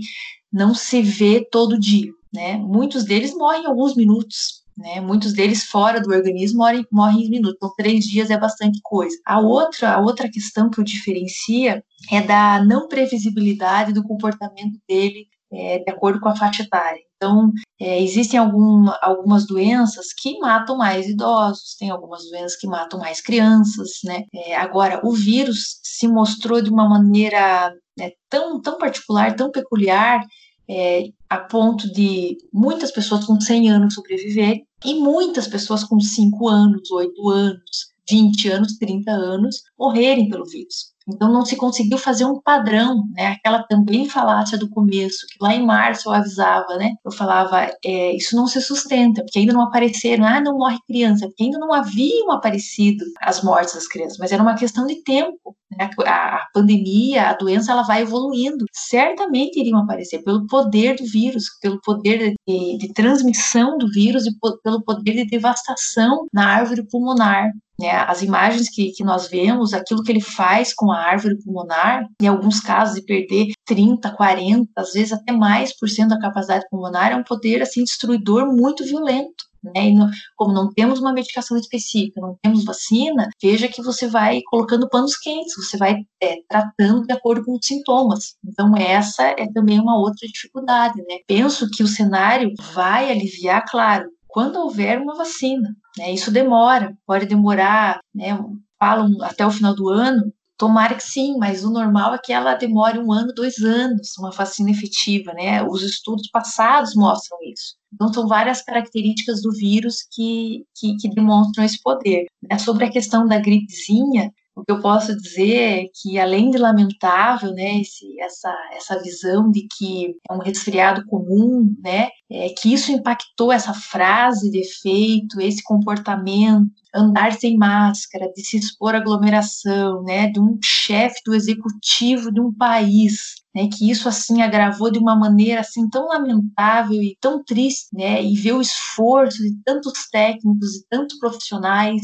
não se vê todo dia, né? Muitos deles morrem em alguns minutos, né? Muitos deles fora do organismo morrem, morrem em minutos, então três dias é bastante coisa. A outra, a outra questão que o diferencia é da não previsibilidade do comportamento dele é, de acordo com a faixa etária. Então, é, existem algum, algumas doenças que matam mais idosos, tem algumas doenças que matam mais crianças, né? É, agora, o vírus se mostrou de uma maneira né, tão, tão particular, tão peculiar, é, a ponto de muitas pessoas com 100 anos sobreviverem e muitas pessoas com 5 anos, 8 anos, 20 anos, 30 anos morrerem pelo vírus. Então não se conseguiu fazer um padrão, né? Aquela também falácia do começo, que lá em março eu avisava, né? Eu falava, é, isso não se sustenta, porque ainda não apareceram, ah, não morre criança, porque ainda não haviam aparecido as mortes das crianças, mas era uma questão de tempo. Né? A, a pandemia, a doença, ela vai evoluindo. Certamente iriam aparecer pelo poder do vírus, pelo poder de, de transmissão do vírus e pelo poder de devastação na árvore pulmonar né, as imagens que, que nós vemos, aquilo que ele faz com a árvore pulmonar, em alguns casos de perder 30, 40, às vezes até mais por cento da capacidade pulmonar, é um poder assim destruidor muito violento. Né? Não, como não temos uma medicação específica, não temos vacina, veja que você vai colocando panos quentes, você vai é, tratando de acordo com os sintomas. Então, essa é também uma outra dificuldade. Né? Penso que o cenário vai aliviar, claro, quando houver uma vacina. Né? Isso demora, pode demorar né, falam até o final do ano, Tomara que sim, mas o normal é que ela demore um ano, dois anos, uma vacina efetiva, né? Os estudos passados mostram isso. Então, são várias características do vírus que, que, que demonstram esse poder. Né? Sobre a questão da gripezinha, o que eu posso dizer é que, além de lamentável, né, esse, essa, essa visão de que é um resfriado comum, né, é, que isso impactou essa frase de efeito, esse comportamento, andar sem máscara, de se expor à aglomeração, né, de um chefe do executivo de um país, né, que isso assim agravou de uma maneira assim tão lamentável e tão triste, né, e ver o esforço de tantos técnicos e tantos profissionais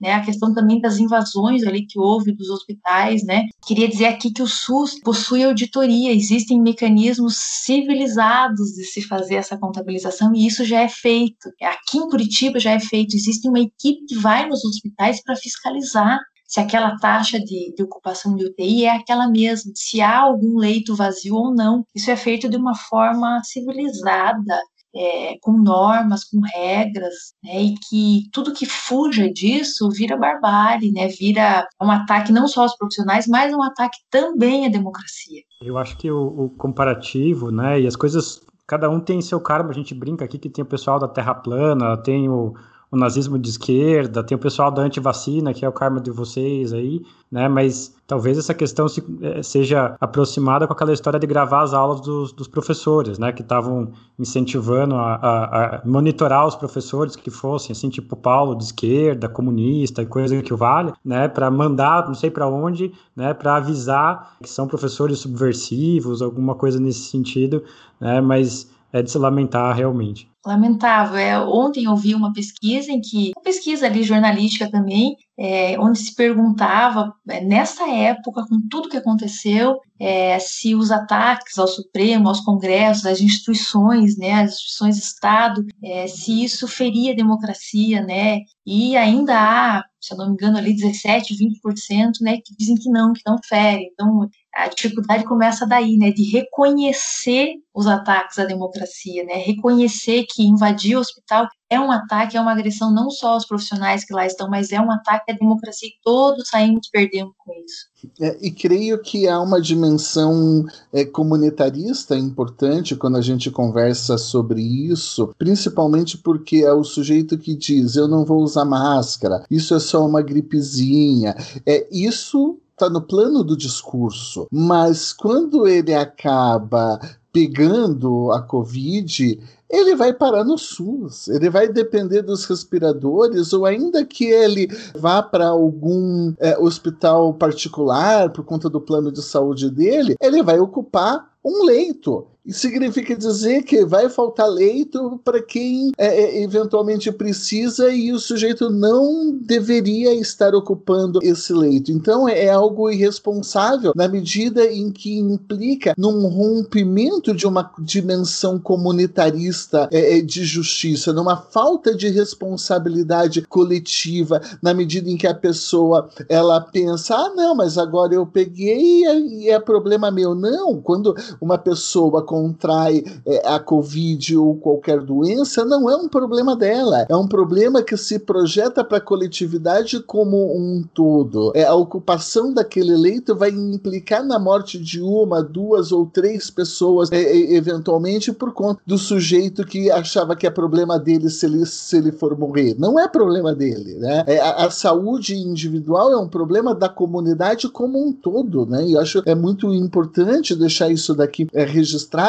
né, a questão também das invasões ali que houve dos hospitais, né? Queria dizer aqui que o SUS possui auditoria, existem mecanismos civilizados de se fazer essa contabilização e isso já é feito. Aqui em Curitiba já é feito, existe uma equipe que vai nos hospitais para fiscalizar se aquela taxa de, de, ocupação de UTI é aquela mesma, se há algum leito vazio ou não. Isso é feito de uma forma civilizada, é, com normas, com regras, né, e que tudo que fuja disso vira barbárie, né, vira um ataque não só aos profissionais, mas um ataque também à democracia. Eu acho que o, o comparativo, né, e as coisas, cada um tem seu karma, a gente brinca aqui que tem o pessoal da Terra plana, tem o o nazismo de esquerda, tem o pessoal da antivacina, que é o karma de vocês aí, né? Mas talvez essa questão se, eh, seja aproximada com aquela história de gravar as aulas dos, dos professores, né? Que estavam incentivando a, a, a, monitorar os professores que fossem, assim, tipo Paulo de esquerda, comunista e coisa que o vale, né? Para mandar, não sei para onde, né? Para avisar que são professores subversivos, alguma coisa nesse sentido, né? Mas é de se lamentar realmente lamentável. É, ontem eu vi uma pesquisa em que, uma pesquisa ali jornalística também, é, onde se perguntava, é, nessa época, com tudo que aconteceu, é, se os ataques ao Supremo, aos congressos, às instituições, né, às instituições do Estado, é, se isso feria a democracia, né, e ainda há, se eu não me engano, ali 17, 20%, né, que dizem que não, que não fere. Então, a dificuldade começa daí, né, de reconhecer os ataques à democracia, né, reconhecer que invadir o hospital é um ataque, é uma agressão não só aos profissionais que lá estão, mas é um ataque à democracia e todos saímos perdendo com isso. É, e creio que há uma dimensão é, comunitarista importante quando a gente conversa sobre isso, principalmente porque é o sujeito que diz: eu não vou usar máscara, isso é só uma gripezinha. É isso está no plano do discurso, mas quando ele acaba pegando a Covid, ele vai parar no SUS, ele vai depender dos respiradores, ou ainda que ele vá para algum é, hospital particular por conta do plano de saúde dele, ele vai ocupar um leito. Significa dizer que vai faltar leito para quem é, é, eventualmente precisa e o sujeito não deveria estar ocupando esse leito. Então é, é algo irresponsável na medida em que implica num rompimento de uma dimensão comunitarista é, é de justiça, numa falta de responsabilidade coletiva, na medida em que a pessoa ela pensa, ah, não, mas agora eu peguei e é, é problema meu. Não, quando uma pessoa contrai é, a Covid ou qualquer doença, não é um problema dela, é um problema que se projeta para a coletividade como um todo. É, a ocupação daquele leito vai implicar na morte de uma, duas ou três pessoas, é, é, eventualmente, por conta do sujeito que achava que é problema dele se ele, se ele for morrer. Não é problema dele. Né? É, a, a saúde individual é um problema da comunidade como um todo. Né? E eu acho é muito importante deixar isso daqui é, registrado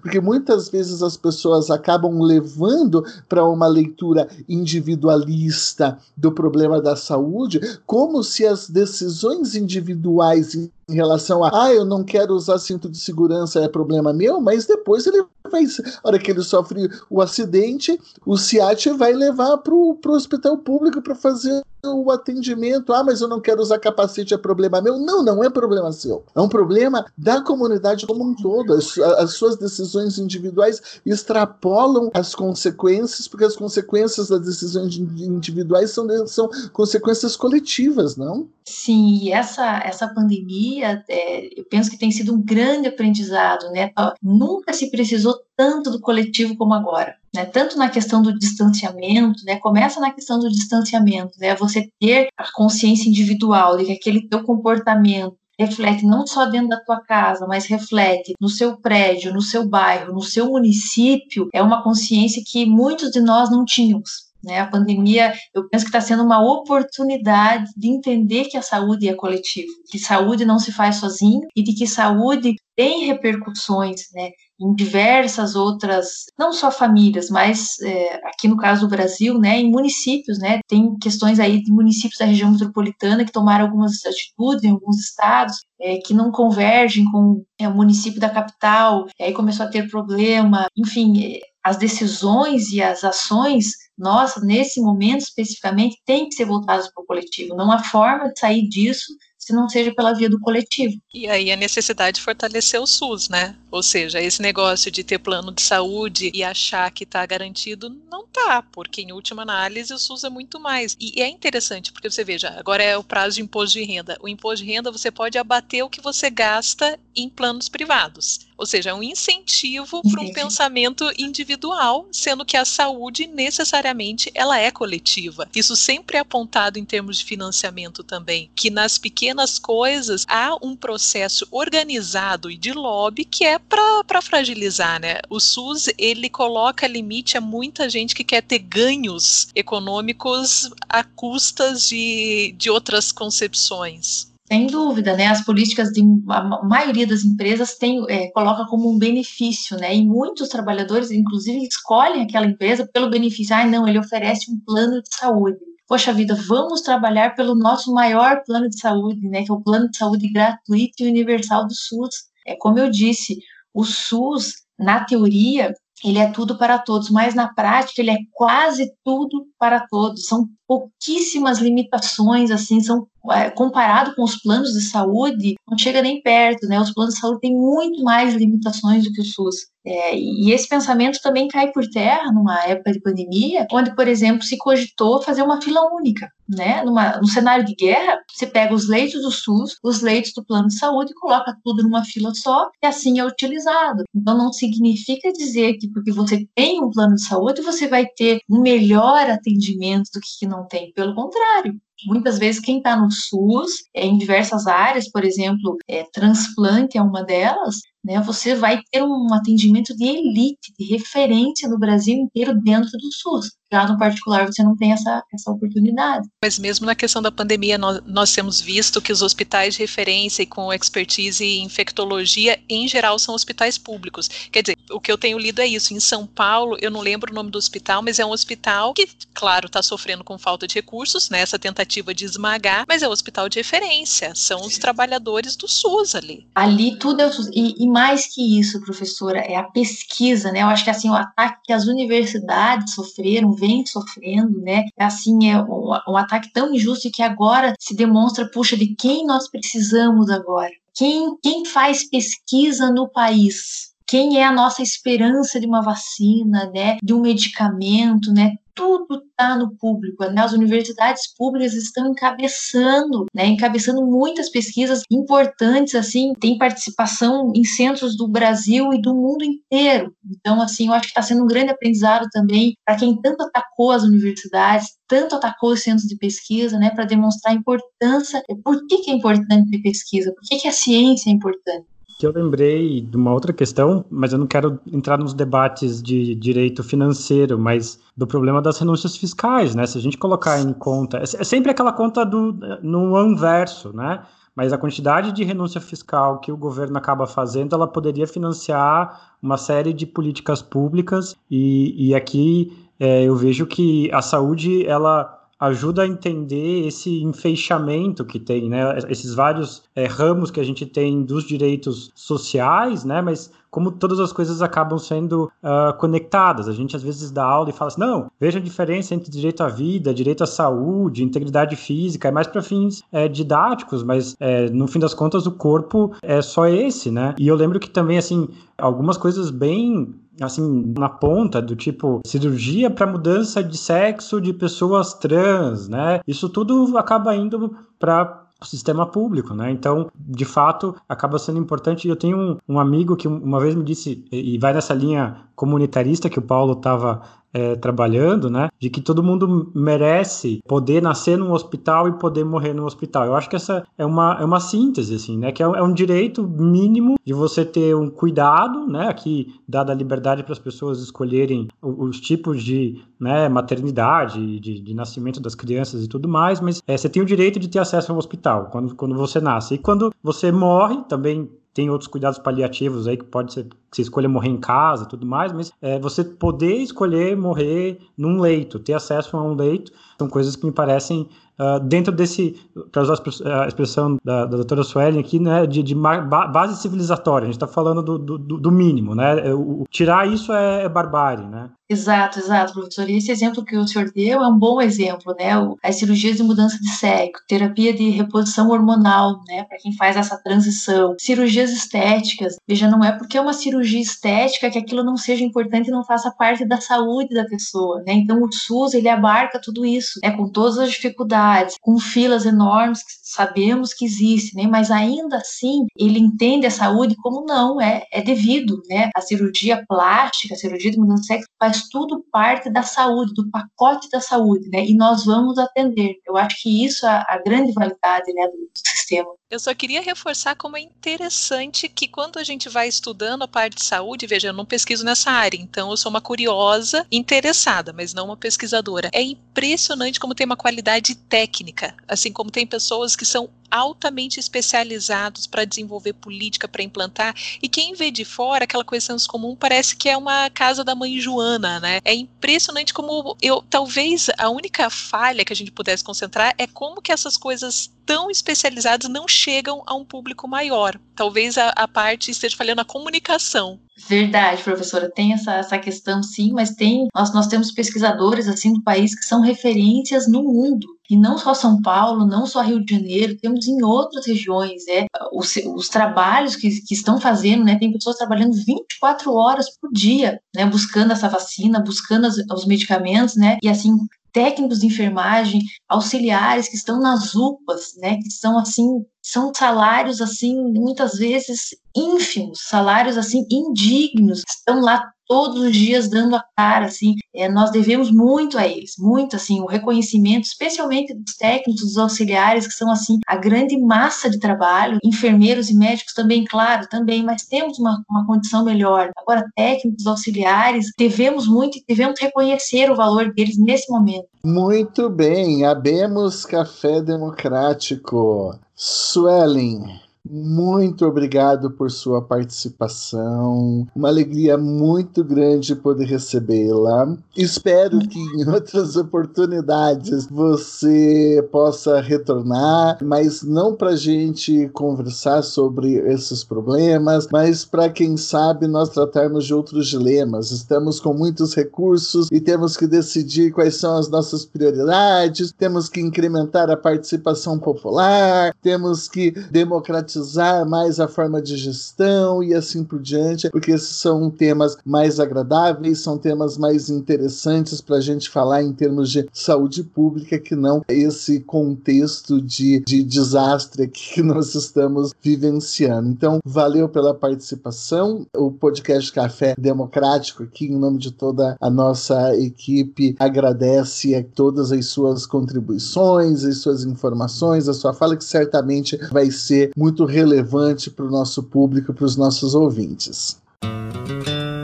porque muitas vezes as pessoas acabam levando para uma leitura individualista do problema da saúde, como se as decisões individuais em relação a, ah, eu não quero usar cinto de segurança, é problema meu, mas depois ele vai, a hora que ele sofre o acidente, o CIAT vai levar para o hospital público para fazer o atendimento. Ah, mas eu não quero usar capacete, é problema meu. Não, não é problema seu. É um problema da comunidade como um todo. As, as suas decisões individuais extrapolam as consequências, porque as consequências das decisões individuais são, são consequências coletivas, não? Sim, e essa, essa pandemia, é, eu penso que tem sido um grande aprendizado, né? Nunca se precisou tanto do coletivo como agora. né, tanto na questão do distanciamento, né, começa na questão do distanciamento, né, você ter a consciência individual de que aquele teu comportamento reflete não só dentro da tua casa, mas reflete no seu prédio, no seu bairro, no seu município, é uma consciência que muitos de nós não tínhamos. Né? A pandemia, eu penso que está sendo uma oportunidade de entender que a saúde é coletiva, que saúde não se faz sozinho e de que saúde tem repercussões, né, em diversas outras, não só famílias, mas é, aqui no caso do Brasil, né, em municípios, né, tem questões aí de municípios da região metropolitana que tomaram algumas atitudes em alguns estados é, que não convergem com é, o município da capital, aí começou a ter problema, enfim, é, as decisões e as ações nossa, nesse momento especificamente, tem que ser voltadas para o coletivo. Não há forma de sair disso se não seja pela via do coletivo. E aí a necessidade de fortalecer o SUS, né? Ou seja, esse negócio de ter plano de saúde e achar que está garantido, não tá, porque em última análise o SUS é muito mais. E é interessante, porque você veja, agora é o prazo de imposto de renda. O imposto de renda você pode abater o que você gasta em planos privados. Ou seja, é um incentivo para um pensamento individual, sendo que a saúde necessariamente ela é coletiva. Isso sempre é apontado em termos de financiamento também, que nas pequenas coisas há um processo organizado e de lobby que é para fragilizar, né? O SUS ele coloca limite a muita gente que quer ter ganhos econômicos a custas de, de outras concepções. Sem dúvida, né? As políticas de a maioria das empresas tem, é, coloca como um benefício, né? E muitos trabalhadores, inclusive, escolhem aquela empresa pelo benefício. Ah, não, ele oferece um plano de saúde. Poxa vida, vamos trabalhar pelo nosso maior plano de saúde, né? Que é o plano de saúde gratuito e universal do SUS. É como eu disse, o SUS, na teoria, ele é tudo para todos, mas na prática ele é quase tudo para todos. São pouquíssimas limitações, assim, são comparado com os planos de saúde, não chega nem perto, né? Os planos de saúde têm muito mais limitações do que o SUS. É, e esse pensamento também cai por terra numa época de pandemia, onde, por exemplo, se cogitou fazer uma fila única, né? Numa, num cenário de guerra, você pega os leitos do SUS, os leitos do plano de saúde coloca tudo numa fila só, e assim é utilizado. Então, não significa dizer que porque você tem um plano de saúde, você vai ter um melhor atendimento do que não tem. Pelo contrário, Muitas vezes quem está no SUS, é, em diversas áreas, por exemplo, é, transplante é uma delas, né, você vai ter um atendimento de elite, de referência no Brasil inteiro dentro do SUS. Já no particular você não tem essa, essa oportunidade. Mas mesmo na questão da pandemia, nós, nós temos visto que os hospitais de referência e com expertise em infectologia, em geral, são hospitais públicos. Quer dizer, o que eu tenho lido é isso. Em São Paulo, eu não lembro o nome do hospital, mas é um hospital que, claro, está sofrendo com falta de recursos, né, essa tentativa de esmagar, mas é um hospital de referência. São os trabalhadores do SUS ali. Ali tudo é o SUS. E, e mais que isso, professora, é a pesquisa, né? Eu acho que assim o ataque que as universidades sofreram, vem sofrendo, né? Assim é um, um ataque tão injusto que agora se demonstra, puxa, de quem nós precisamos agora? Quem, quem faz pesquisa no país? Quem é a nossa esperança de uma vacina, né, de um medicamento, né? tudo está no público, né? As universidades públicas estão encabeçando, né? Encabeçando muitas pesquisas importantes, assim, tem participação em centros do Brasil e do mundo inteiro. Então, assim, eu acho que está sendo um grande aprendizado também para quem tanto atacou as universidades, tanto atacou os centros de pesquisa, né? Para demonstrar a importância, por que, que é importante ter pesquisa, por que, que a ciência é importante que eu lembrei de uma outra questão, mas eu não quero entrar nos debates de direito financeiro, mas do problema das renúncias fiscais, né? Se a gente colocar em conta, é, é sempre aquela conta do no anverso, né? Mas a quantidade de renúncia fiscal que o governo acaba fazendo, ela poderia financiar uma série de políticas públicas e, e aqui é, eu vejo que a saúde ela ajuda a entender esse enfeixamento que tem, né? Esses vários é, ramos que a gente tem dos direitos sociais, né? Mas como todas as coisas acabam sendo uh, conectadas. A gente às vezes dá aula e fala assim: não, veja a diferença entre direito à vida, direito à saúde, integridade física, é mais para fins é, didáticos, mas é, no fim das contas o corpo é só esse, né? E eu lembro que também, assim, algumas coisas bem assim, na ponta, do tipo cirurgia para mudança de sexo de pessoas trans, né? Isso tudo acaba indo para sistema público, né? Então, de fato, acaba sendo importante. Eu tenho um, um amigo que uma vez me disse, e vai nessa linha comunitarista que o Paulo estava é, trabalhando, né? De que todo mundo merece poder nascer num hospital e poder morrer num hospital. Eu acho que essa é uma, é uma síntese, assim, né? Que é, é um direito mínimo de você ter um cuidado, né? Aqui, dada a liberdade para as pessoas escolherem os, os, tipos de né, maternidade, de, de, nascimento das crianças e tudo mais, mas é, você tem o direito de ter acesso ao hospital quando, quando você nasce. E quando você morre, também tem outros cuidados paliativos aí que pode ser que você escolha morrer em casa tudo mais, mas é, você poder escolher morrer num leito, ter acesso a um leito, são coisas que me parecem Uh, dentro desse, para usar a expressão da, da doutora Suelen aqui, né, de, de base civilizatória, a gente está falando do, do, do, mínimo, né, o, tirar isso é, é barbárie, né. Exato, exato, professor. E esse exemplo que o senhor deu é um bom exemplo, né? As cirurgias de mudança de sexo, terapia de reposição hormonal, né? Para quem faz essa transição, cirurgias estéticas. Veja, não é porque é uma cirurgia estética que aquilo não seja importante e não faça parte da saúde da pessoa, né? Então o SUS ele abarca tudo isso, né? Com todas as dificuldades, com filas enormes que sabemos que existem, né? Mas ainda assim ele entende a saúde como não é é devido, né? A cirurgia plástica, a cirurgia de mudança de sexo faz tudo parte da saúde, do pacote da saúde, né? E nós vamos atender. Eu acho que isso é a grande validade, né, do sistema. Eu só queria reforçar como é interessante que quando a gente vai estudando a parte de saúde, veja, eu não pesquiso nessa área, então eu sou uma curiosa interessada, mas não uma pesquisadora. É impressionante como tem uma qualidade técnica, assim como tem pessoas que são altamente especializados para desenvolver política para implantar e quem vê de fora aquela coisa senso comum parece que é uma casa da mãe Joana, né? É impressionante como eu talvez a única falha que a gente pudesse concentrar é como que essas coisas tão especializadas não chegam a um público maior. Talvez a, a parte esteja falhando a comunicação. Verdade, professora, tem essa, essa questão sim, mas tem nós, nós temos pesquisadores assim do país que são referências no mundo e não só São Paulo, não só Rio de Janeiro, temos em outras regiões, é, os, os trabalhos que, que estão fazendo, né, tem pessoas trabalhando 24 horas por dia, né, buscando essa vacina, buscando as, os medicamentos, né, e assim, técnicos de enfermagem, auxiliares que estão nas UPAs, né, que são assim, são salários assim, muitas vezes ínfimos, salários assim indignos, estão lá todos os dias dando a cara, assim, é, nós devemos muito a eles, muito, assim, o reconhecimento, especialmente dos técnicos, dos auxiliares, que são, assim, a grande massa de trabalho, enfermeiros e médicos também, claro, também, mas temos uma, uma condição melhor. Agora, técnicos, auxiliares, devemos muito e devemos reconhecer o valor deles nesse momento. Muito bem, abemos Café Democrático. Suelen, muito obrigado por sua participação. Uma alegria muito grande poder recebê-la. Espero que em [LAUGHS] outras oportunidades você possa retornar, mas não para gente conversar sobre esses problemas, mas para quem sabe nós tratarmos de outros dilemas. Estamos com muitos recursos e temos que decidir quais são as nossas prioridades, temos que incrementar a participação popular, temos que democratizar mais a forma de gestão e assim por diante, porque esses são temas mais agradáveis, são temas mais interessantes para a gente falar em termos de saúde pública, que não esse contexto de, de desastre que nós estamos vivenciando. Então, valeu pela participação. O podcast Café Democrático, aqui, em nome de toda a nossa equipe, agradece a todas as suas contribuições, as suas informações, a sua fala, que certamente vai ser muito relevante para o nosso público, para os nossos ouvintes.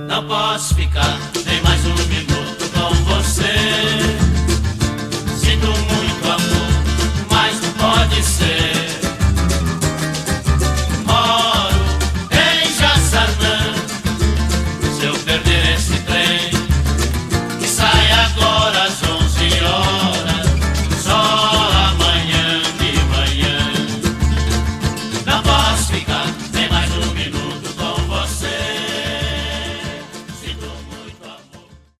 Não posso ficar